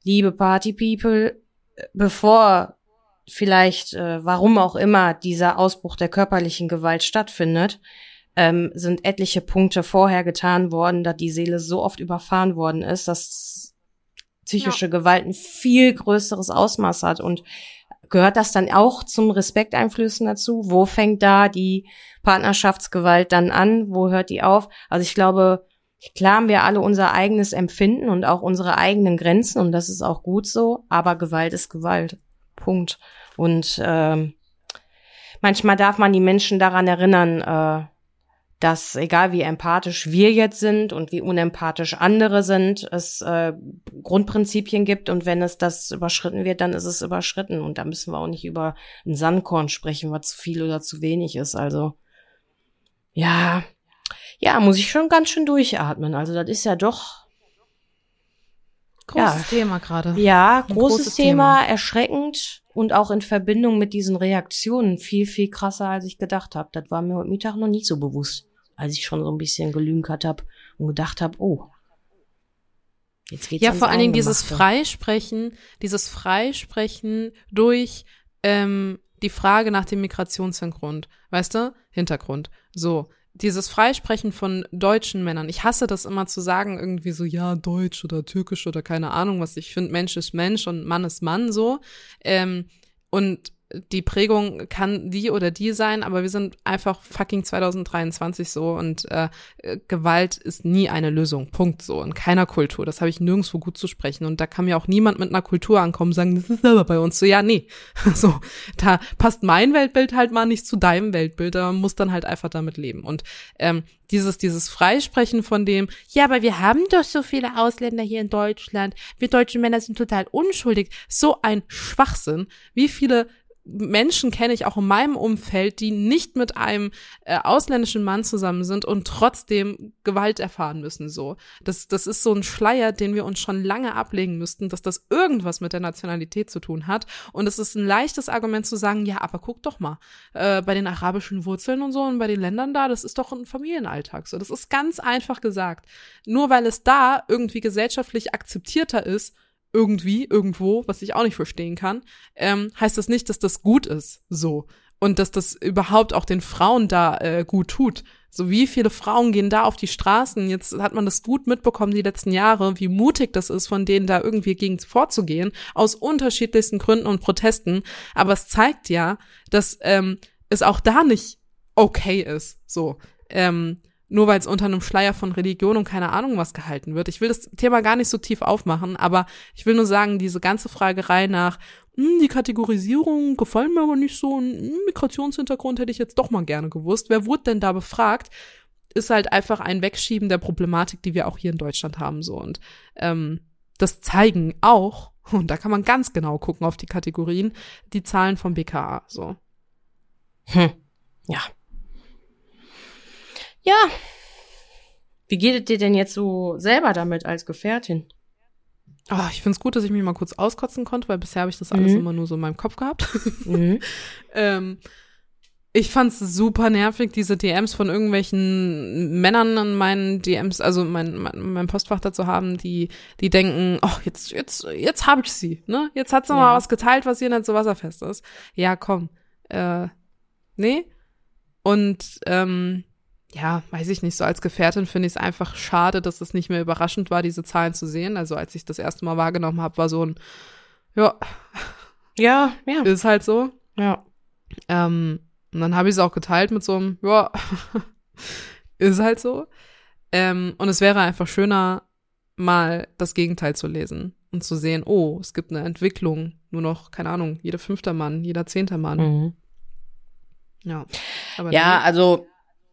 liebe Party People, bevor vielleicht, äh, warum auch immer, dieser Ausbruch der körperlichen Gewalt stattfindet, ähm, sind etliche Punkte vorher getan worden, da die Seele so oft überfahren worden ist, dass psychische ja. Gewalt ein viel größeres Ausmaß hat. Und gehört das dann auch zum Respekteinflüssen dazu? Wo fängt da die Partnerschaftsgewalt dann an? Wo hört die auf? Also ich glaube, Klar haben wir alle unser eigenes Empfinden und auch unsere eigenen Grenzen und das ist auch gut so, aber Gewalt ist Gewalt. Punkt. Und ähm, manchmal darf man die Menschen daran erinnern, äh, dass egal wie empathisch wir jetzt sind und wie unempathisch andere sind, es äh, Grundprinzipien gibt und wenn es das überschritten wird, dann ist es überschritten und da müssen wir auch nicht über ein Sandkorn sprechen, was zu viel oder zu wenig ist. Also ja, ja, muss ich schon ganz schön durchatmen. Also das ist ja doch großes ja, Thema gerade. Ja, großes, großes Thema, Thema, erschreckend und auch in Verbindung mit diesen Reaktionen viel viel krasser, als ich gedacht habe. Das war mir heute Mittag noch nicht so bewusst, als ich schon so ein bisschen gelünkert habe und gedacht habe, oh, Jetzt geht's ja, vor allen Dingen dieses Freisprechen, dieses Freisprechen durch ähm, die Frage nach dem Migrationshintergrund, weißt du? Hintergrund. So, dieses Freisprechen von deutschen Männern. Ich hasse das immer zu sagen, irgendwie so, ja, deutsch oder türkisch oder keine Ahnung was. Ich finde, Mensch ist Mensch und Mann ist Mann so. Ähm, und die Prägung kann die oder die sein, aber wir sind einfach fucking 2023 so und äh, Gewalt ist nie eine Lösung. Punkt so. In keiner Kultur. Das habe ich nirgendwo gut zu sprechen. Und da kann mir auch niemand mit einer Kultur ankommen und sagen, das ist aber bei uns so. Ja, nee. [laughs] So, da passt mein Weltbild halt mal nicht zu deinem Weltbild. Da muss dann halt einfach damit leben. Und ähm, dieses, dieses Freisprechen von dem, ja, aber wir haben doch so viele Ausländer hier in Deutschland. Wir deutsche Männer sind total unschuldig. So ein Schwachsinn. Wie viele Menschen kenne ich auch in meinem Umfeld, die nicht mit einem äh, ausländischen Mann zusammen sind und trotzdem Gewalt erfahren müssen. So, das das ist so ein Schleier, den wir uns schon lange ablegen müssten, dass das irgendwas mit der Nationalität zu tun hat. Und es ist ein leichtes Argument zu sagen, ja, aber guck doch mal äh, bei den arabischen Wurzeln und so und bei den Ländern da, das ist doch ein Familienalltag. So, das ist ganz einfach gesagt. Nur weil es da irgendwie gesellschaftlich akzeptierter ist irgendwie, irgendwo, was ich auch nicht verstehen kann, ähm, heißt das nicht, dass das gut ist, so. Und dass das überhaupt auch den Frauen da äh, gut tut. So wie viele Frauen gehen da auf die Straßen? Jetzt hat man das gut mitbekommen die letzten Jahre, wie mutig das ist, von denen da irgendwie gegen vorzugehen, aus unterschiedlichsten Gründen und Protesten. Aber es zeigt ja, dass ähm, es auch da nicht okay ist. So. Ähm, nur weil es unter einem Schleier von Religion und keine Ahnung was gehalten wird. Ich will das Thema gar nicht so tief aufmachen, aber ich will nur sagen, diese ganze Fragerei nach, hm, die Kategorisierung gefallen mir aber nicht so, ein hm, Migrationshintergrund hätte ich jetzt doch mal gerne gewusst. Wer wurde denn da befragt? Ist halt einfach ein Wegschieben der Problematik, die wir auch hier in Deutschland haben, so. Und ähm, das zeigen auch, [laughs] und da kann man ganz genau gucken auf die Kategorien, die Zahlen vom BKA, so. Hm. Ja. Ja. Wie geht es dir denn jetzt so selber damit als Gefährtin? Oh, ich find's gut, dass ich mich mal kurz auskotzen konnte, weil bisher habe ich das alles Mhm. immer nur so in meinem Kopf gehabt. [laughs] Mhm. ähm, ich fand's super nervig, diese DMs von irgendwelchen Männern in meinen DMs, also mein, mein, mein Postfach dazu haben, die, die denken, oh, jetzt, jetzt, jetzt habe ich sie, ne? Jetzt hat sie Ja. mal was geteilt, was hier nicht so wasserfest ist. Ja, komm. Äh, nee. Und ähm, ja, weiß ich nicht, so als Gefährtin finde ich es einfach schade, dass es nicht mehr überraschend war, diese Zahlen zu sehen. Also als ich das erste Mal wahrgenommen habe, war so ein, ja, Ja, ja, ist halt so. ja. Ähm, und dann habe ich es auch geteilt mit so einem, ja, [laughs] ist halt so. Ähm, und es wäre einfach schöner, mal das Gegenteil zu lesen und zu sehen, oh, es gibt eine Entwicklung. Nur noch, keine Ahnung, jeder fünfter Mann, jeder zehnter Mann. Mhm. Ja. Ja, also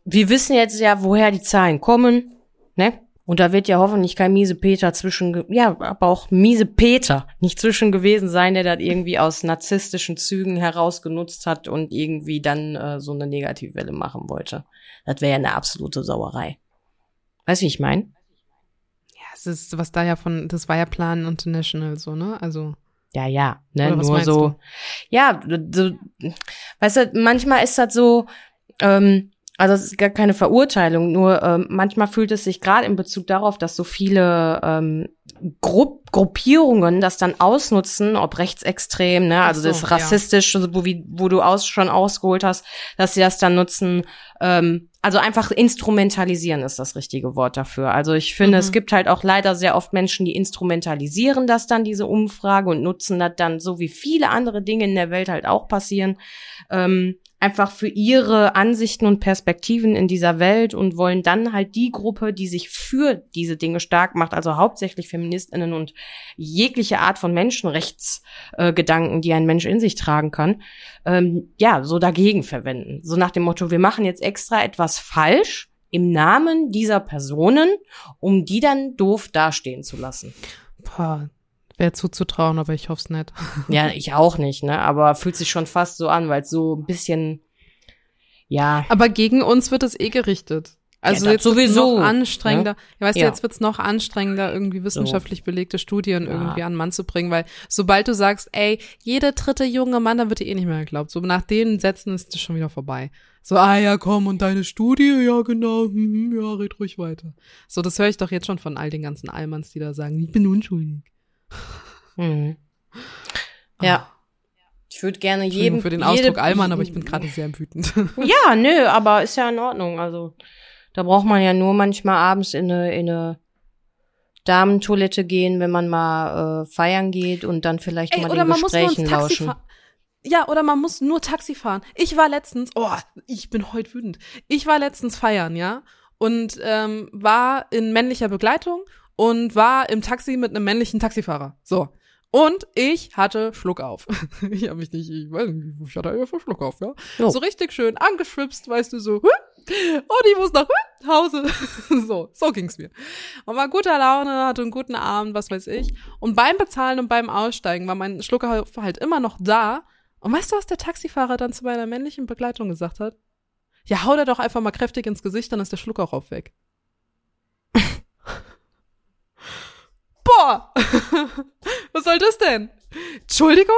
wir wissen jetzt ja, woher die Zahlen kommen, ne? Und da wird ja hoffentlich kein miese Peter zwischen, ja, aber auch miese Peter nicht zwischen gewesen sein, der das irgendwie aus narzisstischen Zügen herausgenutzt hat und irgendwie dann äh, so eine Negativwelle machen wollte. Das wäre ja eine absolute Sauerei. Weißt du, wie ich meine? ja, es ist, was da ja von, das war ja Plan International so, ne? Also, Ja, ja, ne, nur so. du? Ja, so, weißt du, manchmal ist das so, ähm, also es ist gar keine Verurteilung, nur ähm, manchmal fühlt es sich gerade in Bezug darauf, dass so viele ähm, Grupp Gruppierungen das dann ausnutzen, ob rechtsextrem, ne, also so, das ja. rassistisch, so wo, wie, wo du aus, schon ausgeholt hast, dass sie das dann nutzen, ähm, also einfach instrumentalisieren ist das richtige Wort dafür. Also ich finde, Mhm. es gibt halt auch leider sehr oft Menschen, die instrumentalisieren das dann, diese Umfrage, und nutzen das dann, so wie viele andere Dinge in der Welt halt auch passieren, ähm, einfach für ihre Ansichten und Perspektiven in dieser Welt und wollen dann halt die Gruppe, die sich für diese Dinge stark macht, also hauptsächlich Feministinnen und jegliche Art von Menschenrechtsgedanken, äh, die ein Mensch in sich tragen kann, ähm, ja, so dagegen verwenden. So nach dem Motto, wir machen jetzt extra etwas falsch im Namen dieser Personen, um die dann doof dastehen zu lassen. boah, wäre zuzutrauen, aber ich hoffe es nicht. [laughs] Ja, ich auch nicht, ne? Aber fühlt sich schon fast so an, weil es so ein bisschen, ja, Aber gegen uns wird es eh gerichtet. Also das jetzt sowieso, noch anstrengender. Ja, weißt Ja. du, jetzt wird's noch anstrengender, irgendwie wissenschaftlich belegte Studien irgendwie an den Mann zu bringen, weil sobald du sagst, ey, jeder dritte junge Mann, dann wird dir eh nicht mehr geglaubt. So nach den Sätzen ist das schon wieder vorbei. So, ah ja, komm, und deine Studie, ja genau, hm, hm, ja, red ruhig weiter. So, das höre ich doch jetzt schon von all den ganzen Allmanns, die da sagen, ich bin unschuldig. Mhm. ja. Ich würde gerne Ah. Jedem für den Ausdruck Allmann, aber ich bin [laughs] gerade sehr wütend. [laughs] Ja, nö, aber ist ja in Ordnung. Also da braucht man ja nur manchmal abends in eine, in eine Damentoilette gehen, wenn man mal äh, feiern geht und dann vielleicht Ey, mal oder den man muss Gesprächen Taxi lauschen. fahren. Ja, oder man muss nur Taxi fahren. Ich war letztens, oh, ich bin heute wütend. Ich war letztens feiern, ja, und ähm, war in männlicher Begleitung und war im Taxi mit einem männlichen Taxifahrer. So. Und ich hatte Schluck auf. [laughs] ich habe mich nicht, ich weiß nicht, ich hatte einfach Schluck auf, ja. Jo. So richtig schön angeschwipst, weißt du, so, und ich muss nach Hause. [laughs] so, so ging's mir. Und war guter Laune, hatte einen guten Abend, was weiß ich. Und beim Bezahlen und beim Aussteigen war mein Schluck halt immer noch da. Und weißt du, was der Taxifahrer dann zu meiner männlichen Begleitung gesagt hat? Ja, hau dir doch einfach mal kräftig ins Gesicht, dann ist der Schluck auch auf weg. Boah! [laughs] was soll das denn? Entschuldigung?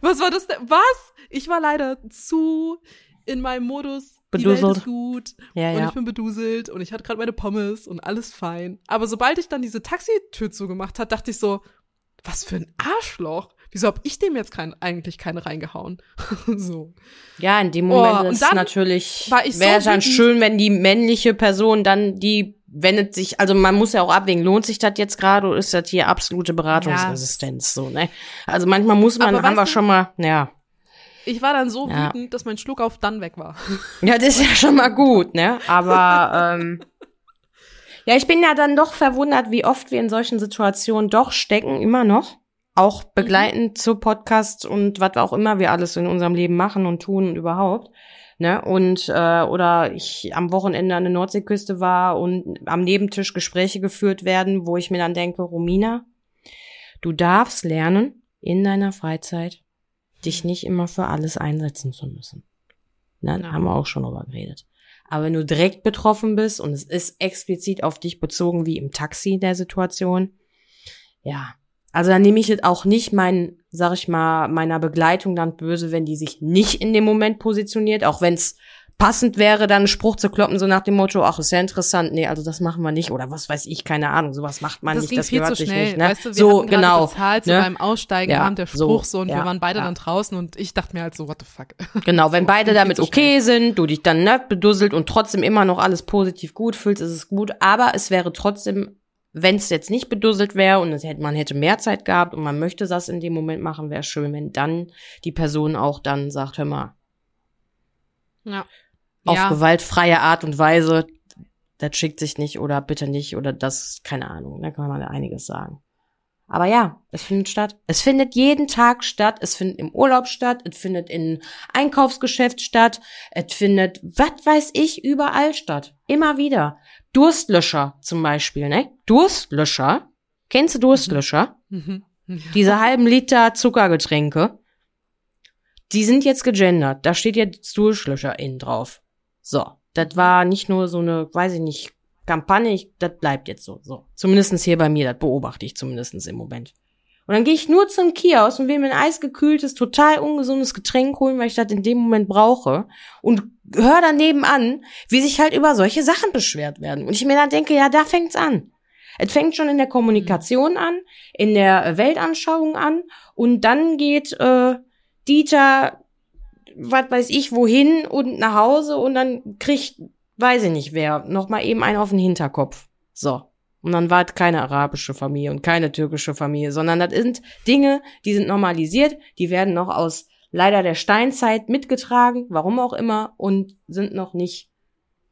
Was war das denn? Was? Ich war leider zu in meinem Modus. Die Welt Beduselt. ist gut Ja, und ja. ich bin beduselt und ich hatte gerade meine Pommes und alles fein. Aber sobald ich dann diese Taxitür zugemacht hat, dachte ich so, was für ein Arschloch. Wieso hab ich dem jetzt kein, eigentlich keine reingehauen? [laughs] so. Ja, in dem Oh, Moment und ist natürlich, war ich so wäre es dann schön, wenn die männliche Person dann die wendet sich, also man muss ja auch abwägen, lohnt sich das jetzt gerade oder ist das hier absolute Beratungsresistenz, so, ne? Also manchmal muss man, Aber haben wir schon mal, ja. Ich war dann so Ja. wütend, dass mein Schluck auf dann weg war. [laughs] Ja, das ist ja schon mal gut, ne? Aber ähm, ja, ich bin ja dann doch verwundert, wie oft wir in solchen Situationen doch stecken, immer noch. Auch begleitend zu Podcasts und was auch immer wir alles in unserem Leben machen und tun und überhaupt. Ne? Und äh, oder ich am Wochenende an der Nordseeküste war und am Nebentisch Gespräche geführt werden, wo ich mir dann denke, Romina, Du darfst lernen, in deiner Freizeit dich nicht immer für alles einsetzen zu müssen. Dann Ja. haben wir auch schon drüber geredet. Aber wenn du direkt betroffen bist und es ist explizit auf dich bezogen, wie im Taxi der Situation, ja. Also dann nehme ich jetzt auch nicht mein, sag ich mal, meiner Begleitung dann böse, wenn die sich nicht in dem Moment positioniert, auch wenn es passend wäre, dann einen Spruch zu kloppen, so nach dem Motto, ach, ist ja interessant, nee, also das machen wir nicht, oder was weiß ich, keine Ahnung, sowas macht man das nicht, ging das viel gehört zu sich schnell. nicht, ne? Weißt du, wir so, genau. bezahlt, so ne? beim Aussteigen Ja, kam der so, Spruch so und ja, wir waren beide ja. dann draußen und ich dachte mir halt so, what the fuck. [laughs] Genau, wenn beide Viel damit okay sind, du dich dann ne, bedusselt und trotzdem immer noch alles positiv gut fühlst, ist es gut. Aber es wäre trotzdem, wenn es jetzt nicht bedusselt wäre und hätte, man hätte mehr Zeit gehabt und man möchte das in dem Moment machen, wäre schön, wenn dann die Person auch dann sagt, hör mal, Ja. auf ja. gewaltfreie Art und Weise, das schickt sich nicht oder bitte nicht oder das, keine Ahnung, da kann man einiges sagen. Aber ja, es findet statt. Es findet jeden Tag statt. Es findet im Urlaub statt. Es findet in Einkaufsgeschäft statt. Es findet, was weiß ich, überall statt. Immer wieder. Durstlöscher zum Beispiel, ne? Durstlöscher. Kennst du Durstlöscher? Mhm. Diese halben Liter Zuckergetränke. Die sind jetzt gegendert. Da steht jetzt Durstlöscher innen drauf. So. Das war nicht nur so eine, weiß ich nicht, Kampagne, ich, das bleibt jetzt so. so. Zumindestens hier bei mir, das beobachte ich zumindestens im Moment. Und dann gehe ich nur zum Kiosk und will mir ein eisgekühltes, total ungesundes Getränk holen, weil ich das in dem Moment brauche. Und höre daneben an, wie sich halt über solche Sachen beschwert werden. Und ich mir dann denke, ja, da fängt's an. Es fängt schon in der Kommunikation an, in der Weltanschauung an und dann geht äh, Dieter, was weiß ich, wohin und nach Hause und dann kriegt, weiß ich nicht wer, noch mal eben einen auf den Hinterkopf. So. Und dann war es keine arabische Familie und keine türkische Familie, sondern das sind Dinge, die sind normalisiert, die werden noch aus leider der Steinzeit mitgetragen, warum auch immer, und sind noch nicht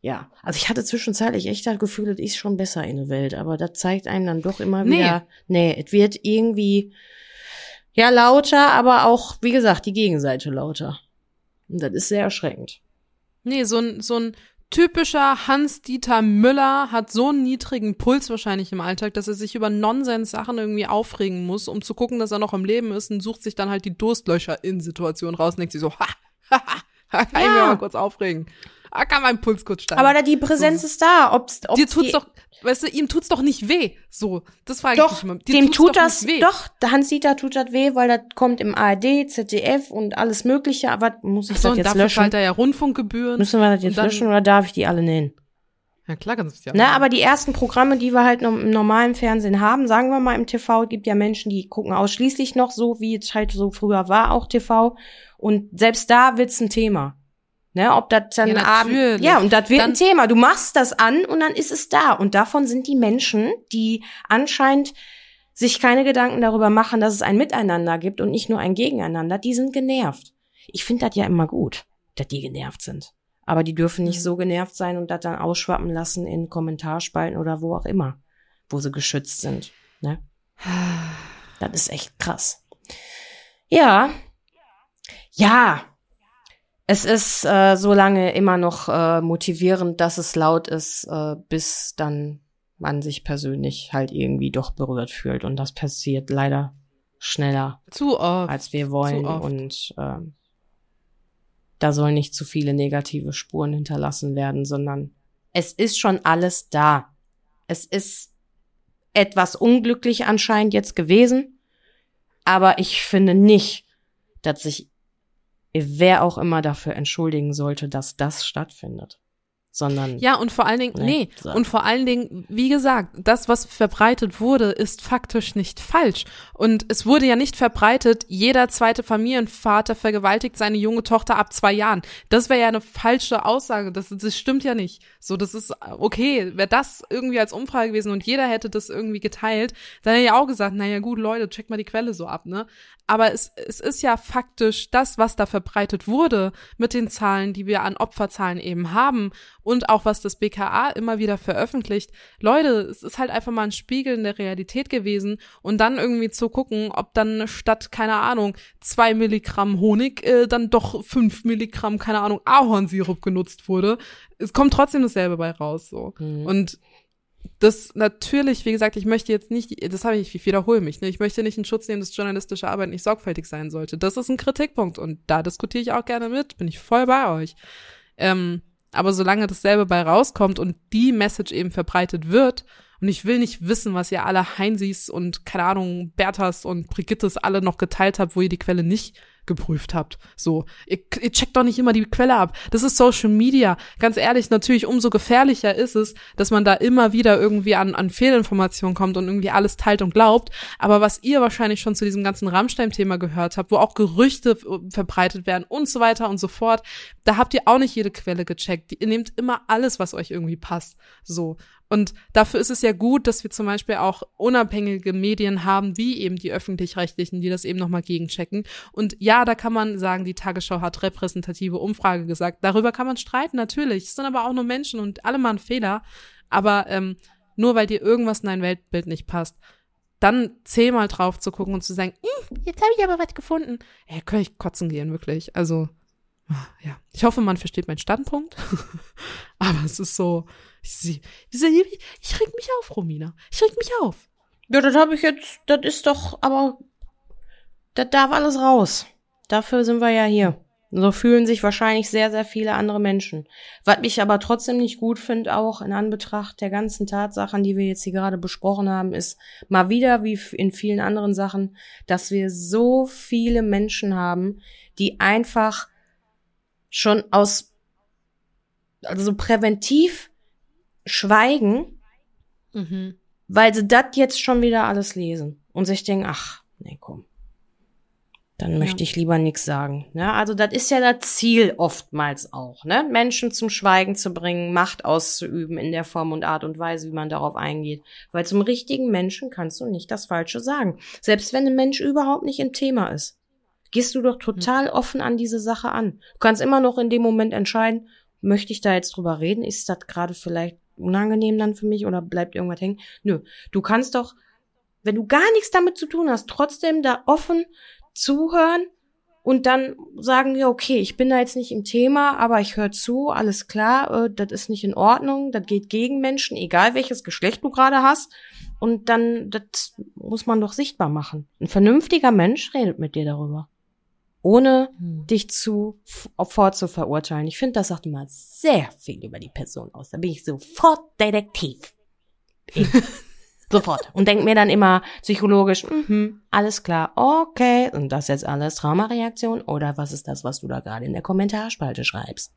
ja, also ich hatte zwischenzeitlich echt das Gefühl, es ist schon besser in der Welt, aber das zeigt einem dann doch immer Nee. wieder, nee, es wird irgendwie, ja, lauter, aber auch, wie gesagt, die Gegenseite lauter. Und das ist sehr erschreckend. Nee, so ein, so ein typischer Hans-Dieter Müller hat so einen niedrigen Puls wahrscheinlich im Alltag, dass er sich über Nonsens-Sachen irgendwie aufregen muss, um zu gucken, dass er noch am Leben ist und sucht sich dann halt die Durstlöcher in Situationen raus und denkt sich so, ha, ha, ha, kann ich Ja. mir mal kurz aufregen. Ah, kann mein Puls kurz steigen. Aber da die Präsenz ist da, ob's, ob Dir tut's doch, weißt du, ihm tut's doch nicht weh. So, das frage ich doch, mich immer. Dir dem tut doch das, weh. doch, Hans-Dieter tut das weh, weil das kommt im ARD, ZDF und alles mögliche, aber muss ich So, das jetzt dafür löschen? er ja Rundfunkgebühren. Müssen wir das jetzt dann- löschen oder darf ich die alle nennen? Ja, klar kannst du ja. Ne, aber die ersten Programme, die wir halt im normalen Fernsehen haben, sagen wir mal im TV, gibt ja Menschen, die gucken ausschließlich noch so, wie es halt so früher war, auch TV. Und selbst da wird's ein Thema. Ne, ob das dann Ja, natürlich. Ja, und das wird Dann- ein Thema. Du machst das an und dann ist es da. Und davon sind die Menschen, die anscheinend sich keine Gedanken darüber machen, dass es ein Miteinander gibt und nicht nur ein Gegeneinander, die sind genervt. Ich finde das ja immer gut, dass die genervt sind. Aber die dürfen nicht Mhm. so genervt sein und das dann ausschwappen lassen in Kommentarspalten oder wo auch immer, wo sie geschützt sind. Ne? Das ist echt krass. Ja. Ja. Es ist äh, so lange immer noch äh, motivierend, dass es laut ist, äh, bis dann man sich persönlich halt irgendwie doch berührt fühlt. Und das passiert leider schneller Zu oft. als wir wollen. Und ähm, da sollen nicht zu viele negative Spuren hinterlassen werden, sondern es ist schon alles da. Es ist etwas unglücklich anscheinend jetzt gewesen, aber ich finde nicht, dass sich wer auch immer dafür entschuldigen sollte, dass das stattfindet, sondern Ja, und vor allen Dingen, Nee, nee, so. und vor allen Dingen, wie gesagt, das, was verbreitet wurde, ist faktisch nicht falsch. Und es wurde ja nicht verbreitet, jeder zweite Familienvater vergewaltigt seine junge Tochter ab zwei Jahren. Das wäre ja eine falsche Aussage. Das, das stimmt ja nicht. So, das ist okay. Wäre das irgendwie als Umfrage gewesen und jeder hätte das irgendwie geteilt, dann hätte ich auch gesagt, naja gut, Leute, checkt mal die Quelle so ab, ne? Aber es, es ist ja faktisch das, was da verbreitet wurde mit den Zahlen, die wir an Opferzahlen eben haben und auch was das BKA immer wieder veröffentlicht. Leute, es ist halt einfach mal ein Spiegel in der Realität gewesen und dann irgendwie zu gucken, ob dann statt, keine Ahnung, zwei Milligramm Honig äh, dann doch fünf Milligramm, keine Ahnung, Ahornsirup genutzt wurde. Es kommt trotzdem dasselbe bei raus, so. Mhm. Und das natürlich, wie gesagt, ich möchte jetzt nicht, das habe ich, ich wiederhole mich, ne? ich möchte nicht in Schutz nehmen, dass journalistische Arbeit nicht sorgfältig sein sollte. Das ist ein Kritikpunkt und da diskutiere ich auch gerne mit, bin ich voll bei euch. Ähm, aber solange dasselbe bei rauskommt und die Message eben verbreitet wird, und ich will nicht wissen, was ihr alle Heinsis und, keine Ahnung, Berthas und Brigittes alle noch geteilt habt, wo ihr die Quelle nicht geprüft habt. So, ihr, ihr checkt doch nicht immer die Quelle ab. Das ist Social Media. Ganz ehrlich, natürlich umso gefährlicher ist es, dass man da immer wieder irgendwie an, an Fehlinformationen kommt und irgendwie alles teilt und glaubt. Aber was ihr wahrscheinlich schon zu diesem ganzen Rammstein-Thema gehört habt, wo auch Gerüchte verbreitet werden und so weiter und so fort, da habt ihr auch nicht jede Quelle gecheckt. Ihr nehmt immer alles, was euch irgendwie passt. So. Und dafür ist es ja gut, dass wir zum Beispiel auch unabhängige Medien haben, wie eben die öffentlich-rechtlichen, die das eben nochmal gegenchecken. Und ja, da kann man sagen, die Tagesschau hat repräsentative Umfrage gesagt. Darüber kann man streiten, natürlich. Es sind aber auch nur Menschen und alle machen Fehler. Aber ähm, nur weil dir irgendwas in dein Weltbild nicht passt, dann zehnmal drauf zu gucken und zu sagen, hm, jetzt habe ich aber was gefunden. Ja, könnte ich kotzen gehen, wirklich. Also, ja. Ich hoffe, man versteht meinen Standpunkt. [laughs] aber es ist so, ich, ich, ich reg mich auf, Romina. Ich reg mich auf. Ja, das habe ich jetzt, das ist doch, aber das darf alles raus. Dafür sind wir ja hier. So fühlen sich wahrscheinlich sehr, sehr viele andere Menschen. Was ich aber trotzdem nicht gut finde, auch in Anbetracht der ganzen Tatsachen, die wir jetzt hier gerade besprochen haben, ist mal wieder wie in vielen anderen Sachen, dass wir so viele Menschen haben, die einfach schon aus, also so präventiv schweigen, mhm. weil sie das jetzt schon wieder alles lesen und sich denken, ach, nee, komm. Dann ja. möchte ich lieber nichts sagen. Ne? Also das ist ja das Ziel oftmals auch, ne? Menschen zum Schweigen zu bringen, Macht auszuüben in der Form und Art und Weise, wie man darauf eingeht. Weil zum richtigen Menschen kannst du nicht das Falsche sagen. Selbst wenn ein Mensch überhaupt nicht im Thema ist. Gehst du doch total mhm. offen an diese Sache an. Du kannst immer noch in dem Moment entscheiden, möchte ich da jetzt drüber reden? Ist das gerade vielleicht unangenehm dann für mich oder bleibt irgendwas hängen? Nö, du kannst doch, wenn du gar nichts damit zu tun hast, trotzdem da offen zuhören und dann sagen wir, okay, ich bin da jetzt nicht im Thema, aber ich höre zu, alles klar, äh, das ist nicht in Ordnung, das geht gegen Menschen, egal welches Geschlecht du gerade hast. Und dann, das muss man doch sichtbar machen. Ein vernünftiger Mensch redet mit dir darüber ohne hm. dich zu vorzuverurteilen. Ich finde, das sagt immer sehr viel über die Person aus. Da bin ich sofort Detektiv. [laughs] sofort. Und denk mir dann immer psychologisch, mhm, alles klar, okay, und das jetzt alles Traumareaktion oder was ist das, was du da gerade in der Kommentarspalte schreibst?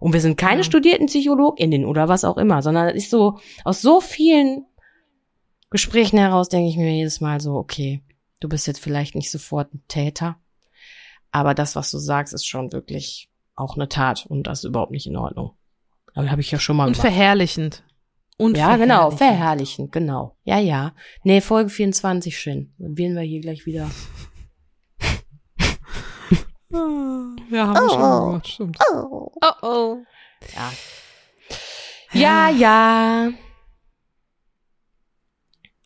Und wir sind keine ja. studierten PsychologInnen oder was auch immer, sondern es ist so, aus so vielen Gesprächen heraus denke ich mir jedes Mal so, okay, du bist jetzt vielleicht nicht sofort ein Täter, aber das, was du sagst, ist schon wirklich auch eine Tat und das ist überhaupt nicht in Ordnung. Aber habe ich ja schon mal Und gemacht. verherrlichend. Und ja, genau, verherrlichend, genau. Ja, ja. Nee, Folge 24 schön. Dann werden wir hier gleich wieder. [laughs] ja, haben wir oh, schon gemacht, stimmt. Oh, oh. oh. Ja. Ja, ja.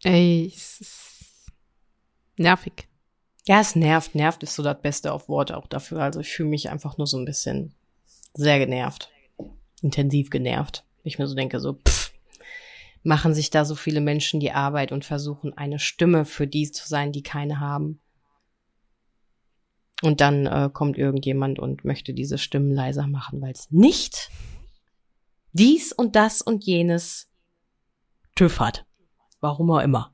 Ey, es ist nervig. Ja, es nervt. Nervt ist so das Beste auf Worte auch dafür. Also ich fühle mich einfach nur so ein bisschen sehr genervt. Intensiv genervt. Ich mir so denke, so, pff, machen sich da so viele Menschen die Arbeit und versuchen eine Stimme für die zu sein, die keine haben. Und dann äh, kommt irgendjemand und möchte diese Stimmen leiser machen, weil es nicht dies und das und jenes TÜV hat. Warum auch immer.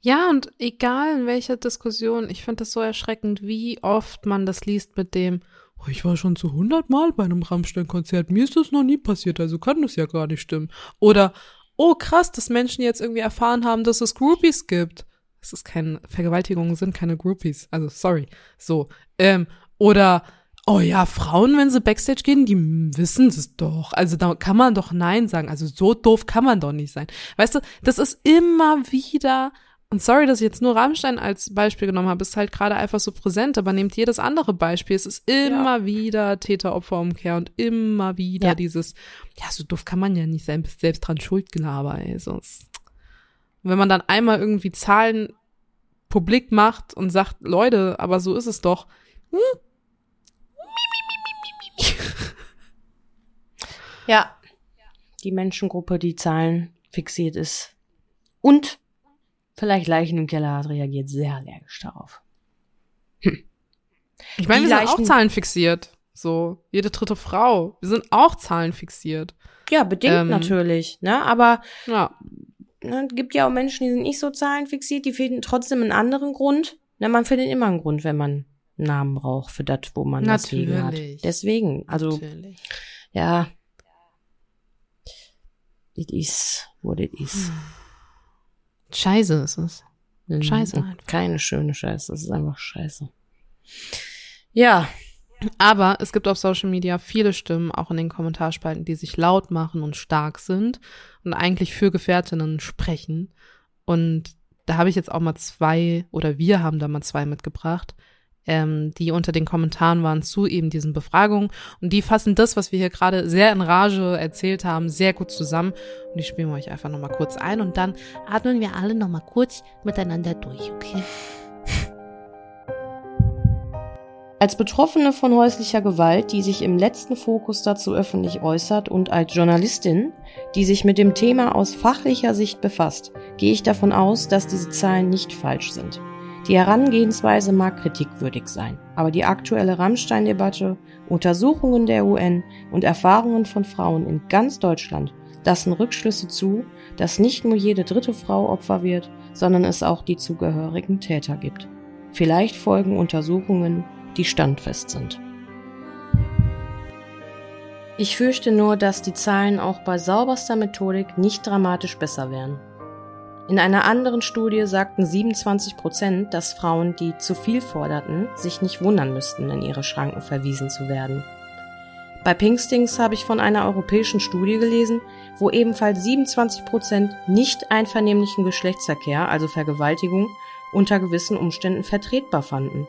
Ja, und egal in welcher Diskussion, ich finde das so erschreckend, wie oft man das liest mit dem, oh, ich war schon zu hundert Mal bei einem Rammstein-Konzert, mir ist das noch nie passiert, also kann das ja gar nicht stimmen. Oder, oh krass, dass Menschen jetzt irgendwie erfahren haben, dass es Groupies gibt. Es ist keine Vergewaltigungen, sind keine Groupies. Also sorry. So. Ähm, oder Oh ja, Frauen, wenn sie Backstage gehen, die wissen es doch. Also da kann man doch Nein sagen. Also so doof kann man doch nicht sein. Weißt du, das ist immer wieder, und sorry, dass ich jetzt nur Rammstein als Beispiel genommen habe, ist halt gerade einfach so präsent, aber nehmt jedes andere Beispiel. Es ist immer ja. wieder Täter-Opfer-Umkehr und immer wieder ja. dieses, ja, so doof kann man ja nicht sein, selbst dran Schuldgelaber, ey. Sonst. wenn man dann einmal irgendwie Zahlen publik macht und sagt, Leute, aber so ist es doch, hm, ja. die Menschengruppe, die Zahlen fixiert ist und vielleicht Leichen im Keller hat, reagiert sehr allergisch darauf. Hm. Ich meine, wir sind auch Zahlen fixiert. So, jede dritte Frau. Wir sind auch Zahlen fixiert. Ja, bedingt ähm, natürlich, ne? Aber ja. ne, gibt ja auch Menschen, die sind nicht so zahlenfixiert, die finden trotzdem einen anderen Grund. Ne, man findet immer einen Grund, wenn man einen Namen braucht für das, wo man natürlich. das liegen hat. Deswegen, also natürlich. ja. It is what it is. [sighs] [sighs] Scheiße ist es. Mhm. Scheiße. Einfach. Keine schöne Scheiße, es ist einfach scheiße. Ja, aber es gibt auf Social Media viele Stimmen, auch in den Kommentarspalten, die sich laut machen und stark sind und eigentlich für Gefährtinnen sprechen. Und da habe ich jetzt auch mal zwei, oder wir haben da mal zwei mitgebracht, ähm, die unter den Kommentaren waren zu eben diesen Befragungen. Und die fassen das, was wir hier gerade sehr in Rage erzählt haben, sehr gut zusammen. Und die spielen wir euch einfach nochmal kurz ein und dann atmen wir alle nochmal kurz miteinander durch, okay? [laughs] Als Betroffene von häuslicher Gewalt, die sich im letzten Fokus dazu öffentlich äußert und als Journalistin, die sich mit dem Thema aus fachlicher Sicht befasst, gehe ich davon aus, dass diese Zahlen nicht falsch sind. Die Herangehensweise mag kritikwürdig sein, aber die aktuelle Rammstein-Debatte, Untersuchungen der UN und Erfahrungen von Frauen in ganz Deutschland lassen Rückschlüsse zu, dass nicht nur jede dritte Frau Opfer wird, sondern es auch die zugehörigen Täter gibt. Vielleicht folgen Untersuchungen die standfest sind. Ich fürchte nur, dass die Zahlen auch bei sauberster Methodik nicht dramatisch besser wären. In einer anderen Studie sagten 27 Prozent, dass Frauen, die zu viel forderten, sich nicht wundern müssten, in ihre Schranken verwiesen zu werden. Bei Pinkstings habe ich von einer europäischen Studie gelesen, wo ebenfalls 27 Prozent nicht einvernehmlichen Geschlechtsverkehr, also Vergewaltigung, unter gewissen Umständen vertretbar fanden.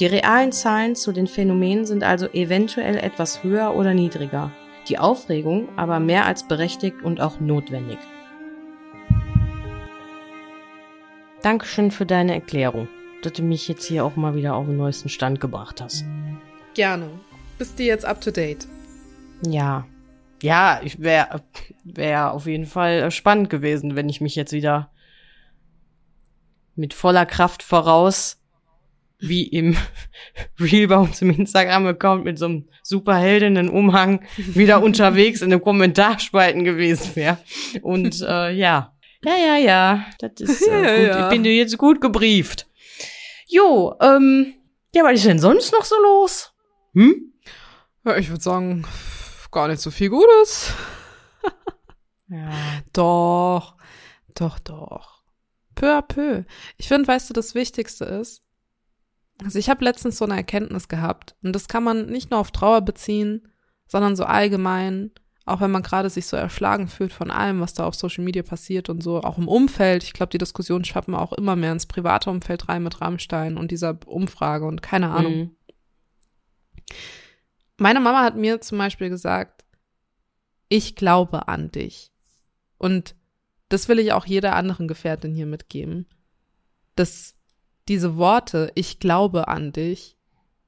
Die realen Zahlen zu den Phänomenen sind also eventuell etwas höher oder niedriger, die Aufregung aber mehr als berechtigt und auch notwendig. Dankeschön für deine Erklärung, dass du mich jetzt hier auch mal wieder auf den neuesten Stand gebracht hast. Gerne. Bist du jetzt up to date? Ja. Ja, ich wäre wär auf jeden Fall spannend gewesen, wenn ich mich jetzt wieder mit voller Kraft voraus wie im [laughs] Reel bei uns im Instagram-Account mit so einem Superheldinnen-Umhang wieder [laughs] unterwegs in den Kommentarspalten gewesen wäre. Und äh, ja. Ja, ja, ja. Das ist äh, [laughs] ja, gut. Ja. Ich bin dir jetzt gut gebrieft. Jo, ähm, ja, was ist denn sonst noch so los? Hm? Ja, ich würde sagen, gar nicht so viel Gutes. [laughs] ja. Doch, doch, doch. Peu à peu. Ich finde, weißt du, das Wichtigste ist, also ich habe letztens so eine Erkenntnis gehabt und das kann man nicht nur auf Trauer beziehen, sondern so allgemein, auch wenn man gerade sich so erschlagen fühlt von allem, was da auf Social Media passiert und so, auch im Umfeld. Ich glaube, die Diskussion schwappen auch immer mehr ins private Umfeld rein mit Rammstein und dieser Umfrage und keine Ahnung. Mhm. Meine Mama hat mir zum Beispiel gesagt, ich glaube an dich. Und das will ich auch jeder anderen Gefährtin hier mitgeben. Das diese Worte, ich glaube an dich,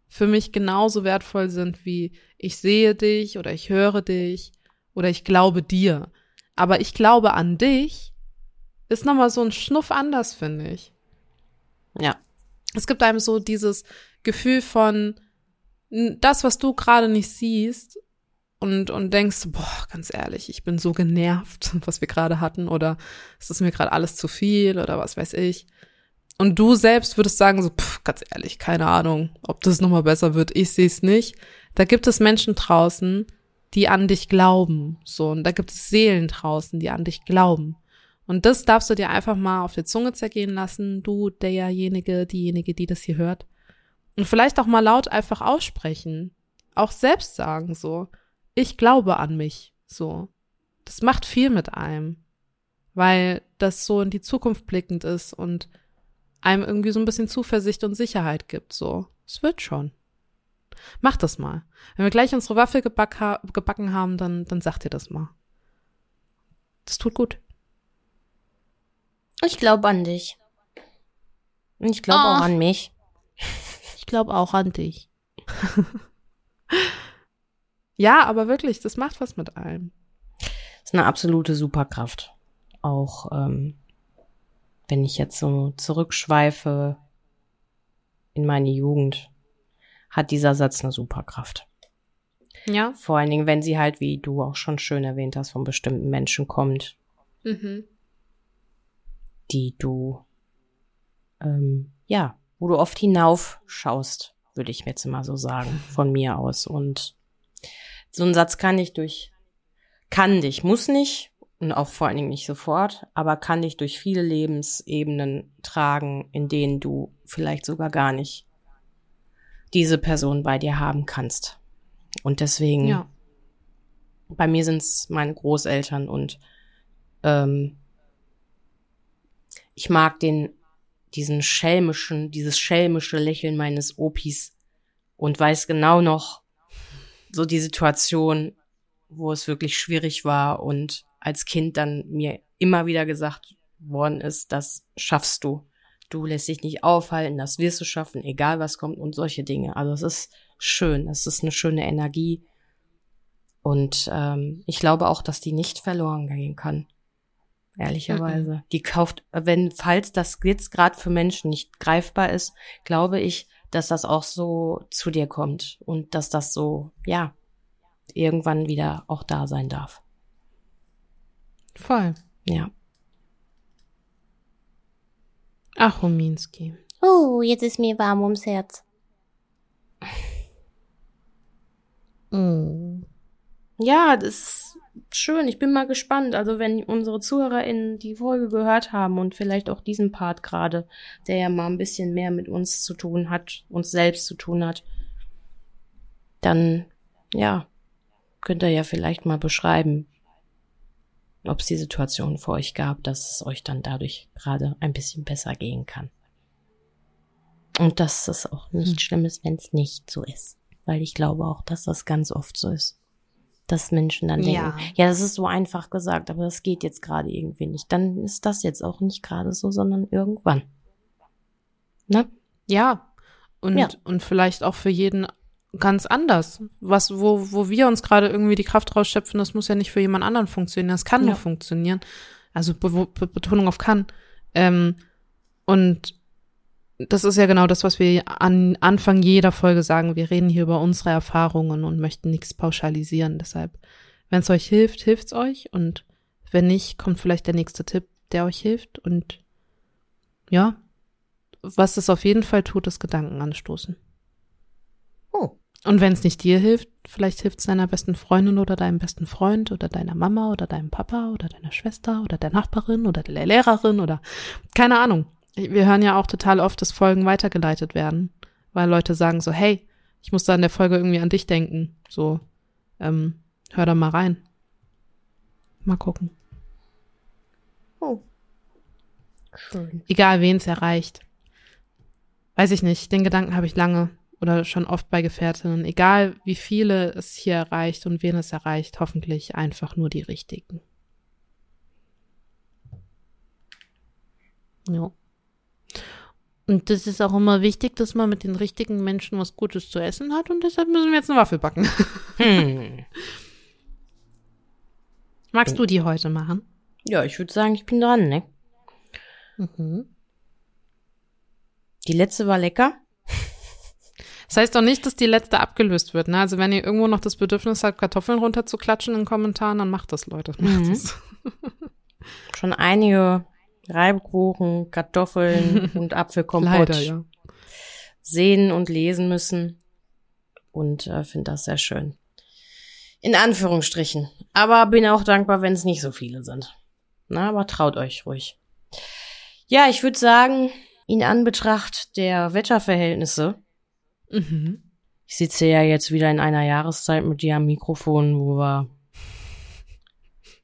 für mich genauso wertvoll sind wie ich sehe dich oder ich höre dich oder ich glaube dir. Aber ich glaube an dich ist nochmal so ein Schnuff anders, finde ich. Ja. Es gibt einem so dieses Gefühl von, das, was du gerade nicht siehst und, und denkst, boah, ganz ehrlich, ich bin so genervt, [laughs] was wir gerade hatten oder es ist mir gerade alles zu viel oder was weiß ich. Und du selbst würdest sagen, so, pff, ganz ehrlich, keine Ahnung, ob das nochmal besser wird, ich sehe es nicht. Da gibt es Menschen draußen, die an dich glauben. So, und da gibt es Seelen draußen, die an dich glauben. Und das darfst du dir einfach mal auf der Zunge zergehen lassen, du, derjenige, diejenige, die das hier hört. Und vielleicht auch mal laut einfach aussprechen. Auch selbst sagen, so, ich glaube an mich, so. Das macht viel mit einem. Weil das so in die Zukunft blickend ist und einem irgendwie so ein bisschen Zuversicht und Sicherheit gibt. So, es wird schon. Mach das mal. Wenn wir gleich unsere Waffel geback ha gebacken haben, dann, dann sagt ihr das mal. Das tut gut. Ich glaube an dich. Ich glaube oh. auch an mich. Ich glaube auch an dich. [laughs] ja, aber wirklich, das macht was mit allem. ist eine absolute Superkraft. Auch ähm, wenn ich jetzt so zurückschweife in meine Jugend, hat dieser Satz eine Superkraft. Ja. Vor allen Dingen, wenn sie halt, wie du auch schon schön erwähnt hast, von bestimmten Menschen kommt, Mhm. die du, ähm, ja, wo du oft hinaufschaust, würde ich jetzt mal so sagen, von mir aus. Und so ein Satz kann ich durch, kann dich, muss nicht, und auch vor allen Dingen nicht sofort, aber kann dich durch viele Lebensebenen tragen, in denen du vielleicht sogar gar nicht diese Person bei dir haben kannst. Und deswegen, Ja. bei mir sind es meine Großeltern und ähm, ich mag den, diesen schelmischen, dieses schelmische Lächeln meines Opis und weiß genau noch so die Situation, wo es wirklich schwierig war und als Kind dann mir immer wieder gesagt worden ist, das schaffst du. Du lässt dich nicht aufhalten, das wirst du schaffen, egal was kommt und solche Dinge. Also es ist schön, es ist eine schöne Energie. Und ähm, ich glaube auch, dass die nicht verloren gehen kann. Ehrlicherweise. Die kauft, wenn, falls das jetzt gerade für Menschen nicht greifbar ist, glaube ich, dass das auch so zu dir kommt und dass das so, ja, irgendwann wieder auch da sein darf. Voll. Ja. Ach, Rominski. Oh, jetzt ist mir warm ums Herz. Ja, das ist schön. Ich bin mal gespannt. Also wenn unsere ZuhörerInnen die Folge gehört haben und vielleicht auch diesen Part gerade, der ja mal ein bisschen mehr mit uns zu tun hat, uns selbst zu tun hat, dann, ja, könnt ihr ja vielleicht mal beschreiben, ob es die Situation für euch gab, dass es euch dann dadurch gerade ein bisschen besser gehen kann. Und dass es auch nicht schlimm ist, wenn es nicht so ist. Weil ich glaube auch, dass das ganz oft so ist. Dass Menschen dann denken, Ja. ja, das ist so einfach gesagt, aber das geht jetzt gerade irgendwie nicht. Dann ist das jetzt auch nicht gerade so, sondern irgendwann. Ne? Ja. Und, Ja. und vielleicht auch für jeden ganz anders. Was, wo, wo wir uns gerade irgendwie die Kraft rausschöpfen, das muss ja nicht für jemand anderen funktionieren. Das kann Ja. nur funktionieren. Also Be Be Betonung auf kann. Ähm, und das ist ja genau das, was wir an Anfang jeder Folge sagen. Wir reden hier über unsere Erfahrungen und möchten nichts pauschalisieren. Deshalb, wenn es euch hilft, hilft's euch. Und wenn nicht, kommt vielleicht der nächste Tipp, der euch hilft. Und ja, was es auf jeden Fall tut, ist Gedanken anstoßen. Oh. Und wenn es nicht dir hilft, vielleicht hilft es deiner besten Freundin oder deinem besten Freund oder deiner Mama oder deinem Papa oder deiner Schwester oder der Nachbarin oder der Lehrerin oder keine Ahnung. Wir hören ja auch total oft, dass Folgen weitergeleitet werden, weil Leute sagen so, hey, ich muss da in der Folge irgendwie an dich denken. So, ähm, hör da mal rein. Mal gucken. Oh. Schön. Egal, wen es erreicht. Weiß ich nicht, den Gedanken habe ich lange oder schon oft bei Gefährtinnen. Egal, wie viele es hier erreicht und wen es erreicht, hoffentlich einfach nur die richtigen. Ja. Und das ist auch immer wichtig, dass man mit den richtigen Menschen was Gutes zu essen hat und deshalb müssen wir jetzt eine Waffel backen. Hm. [laughs] Magst du die heute machen? Ja, ich würde sagen, ich bin dran, ne? Mhm. Die letzte war lecker. Das heißt doch nicht, dass die letzte abgelöst wird. Ne? Also wenn ihr irgendwo noch das Bedürfnis habt, Kartoffeln runterzuklatschen in den Kommentaren, dann macht das, Leute. Macht Mhm. es. [laughs] Schon einige Reibkuchen, Kartoffeln [laughs] und Apfelkompott Leider, ja. sehen und lesen müssen. Und äh, finde das sehr schön. In Anführungsstrichen. Aber bin auch dankbar, wenn es nicht so viele sind. Na, aber traut euch ruhig. Ja, ich würde sagen, in Anbetracht der Wetterverhältnisse, Mhm. ich sitze ja jetzt wieder in einer Jahreszeit mit dir am Mikrofon, wo wir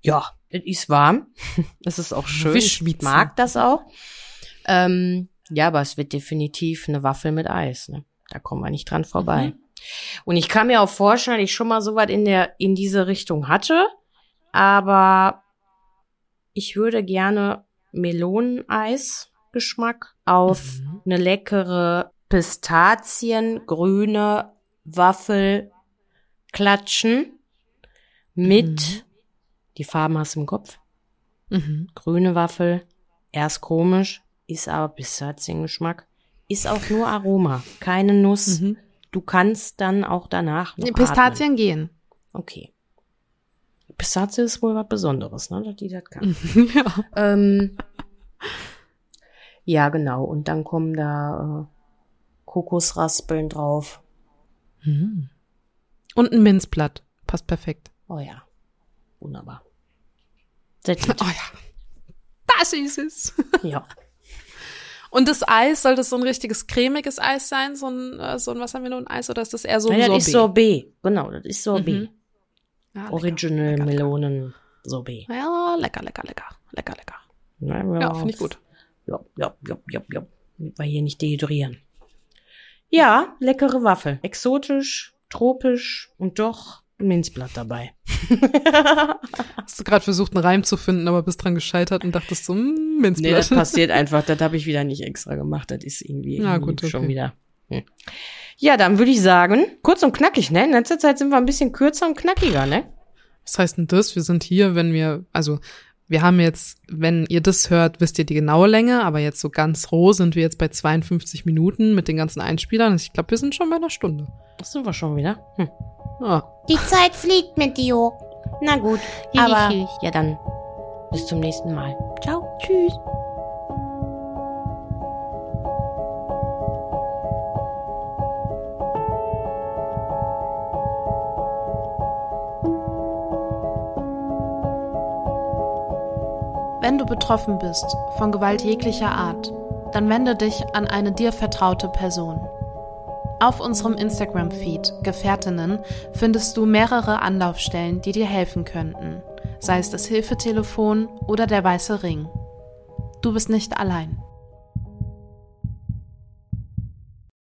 ja, es ist warm. [laughs] Es ist auch schön. Ich mag das auch. Ähm, ja, aber es wird definitiv eine Waffel mit Eis. Ne? Da kommen wir nicht dran vorbei. Mhm. Und ich kann mir auch vorstellen, dass ich schon mal so was in der in diese Richtung hatte, aber ich würde gerne Meloneneis-Geschmack auf Mhm. eine leckere Pistaziengrüne Waffel klatschen mit Die Farben hast du im Kopf. Mhm. Grüne Waffel, erst komisch, ist aber bis hat den Geschmack. Ist auch nur Aroma, keine Nuss. Mhm. Du kannst dann auch danach noch Nee, atmen. Pistazien gehen. Okay. Pistazie ist wohl was Besonderes, ne, dass die das kann. [laughs] ja. Ähm, ja, genau. Und dann kommen da äh, Kokosraspeln drauf. Mhm. Und ein Minzblatt. Passt perfekt. Oh ja. Wunderbar. [laughs] Oh ja. Das ist es. Ja. Und das Eis, soll das so ein richtiges cremiges Eis sein? So ein, äh, so ein Wassermeloneneis oder ist das eher so ein ja, Sorbet? das ist Sorbet. Genau, das ist Sorbet. Mhm. Ja, lecker. Original lecker, Melonen Sorbet. Ja, lecker, lecker, lecker. Lecker, lecker. Ja, Ja, finde ich gut. Ja, ja, ja, ja, ja. Wir hier nicht dehydrieren. Ja, leckere Waffel. Exotisch, tropisch und doch ein Minzblatt dabei. [laughs] Hast du gerade versucht, einen Reim zu finden, aber bist dran gescheitert und dachtest so, Nee, Minzblatt. das [laughs] passiert einfach. Das habe ich wieder nicht extra gemacht. Das ist irgendwie, irgendwie gut, okay. schon wieder. Hm. Ja, dann würde ich sagen, kurz und knackig, ne? In letzter Zeit sind wir ein bisschen kürzer und knackiger, ne? Was heißt denn das? Wir sind hier, wenn wir, also wir haben jetzt, wenn ihr das hört, wisst ihr die genaue Länge, aber jetzt so ganz roh sind wir jetzt bei 52 Minuten mit den ganzen Einspielern. Ich glaube, wir sind schon bei einer Stunde. Das sind wir schon wieder. Hm. Ah, Die Zeit fliegt mit dir. Na gut, Aber- aber ja dann bis zum nächsten Mal. Ciao. Tschüss. Wenn du betroffen bist von Gewalt jeglicher Art, dann wende dich an eine dir vertraute Person. Auf unserem Instagram-Feed Gefährtinnen findest du mehrere Anlaufstellen, die dir helfen könnten, sei es das Hilfetelefon oder der weiße Ring. Du bist nicht allein.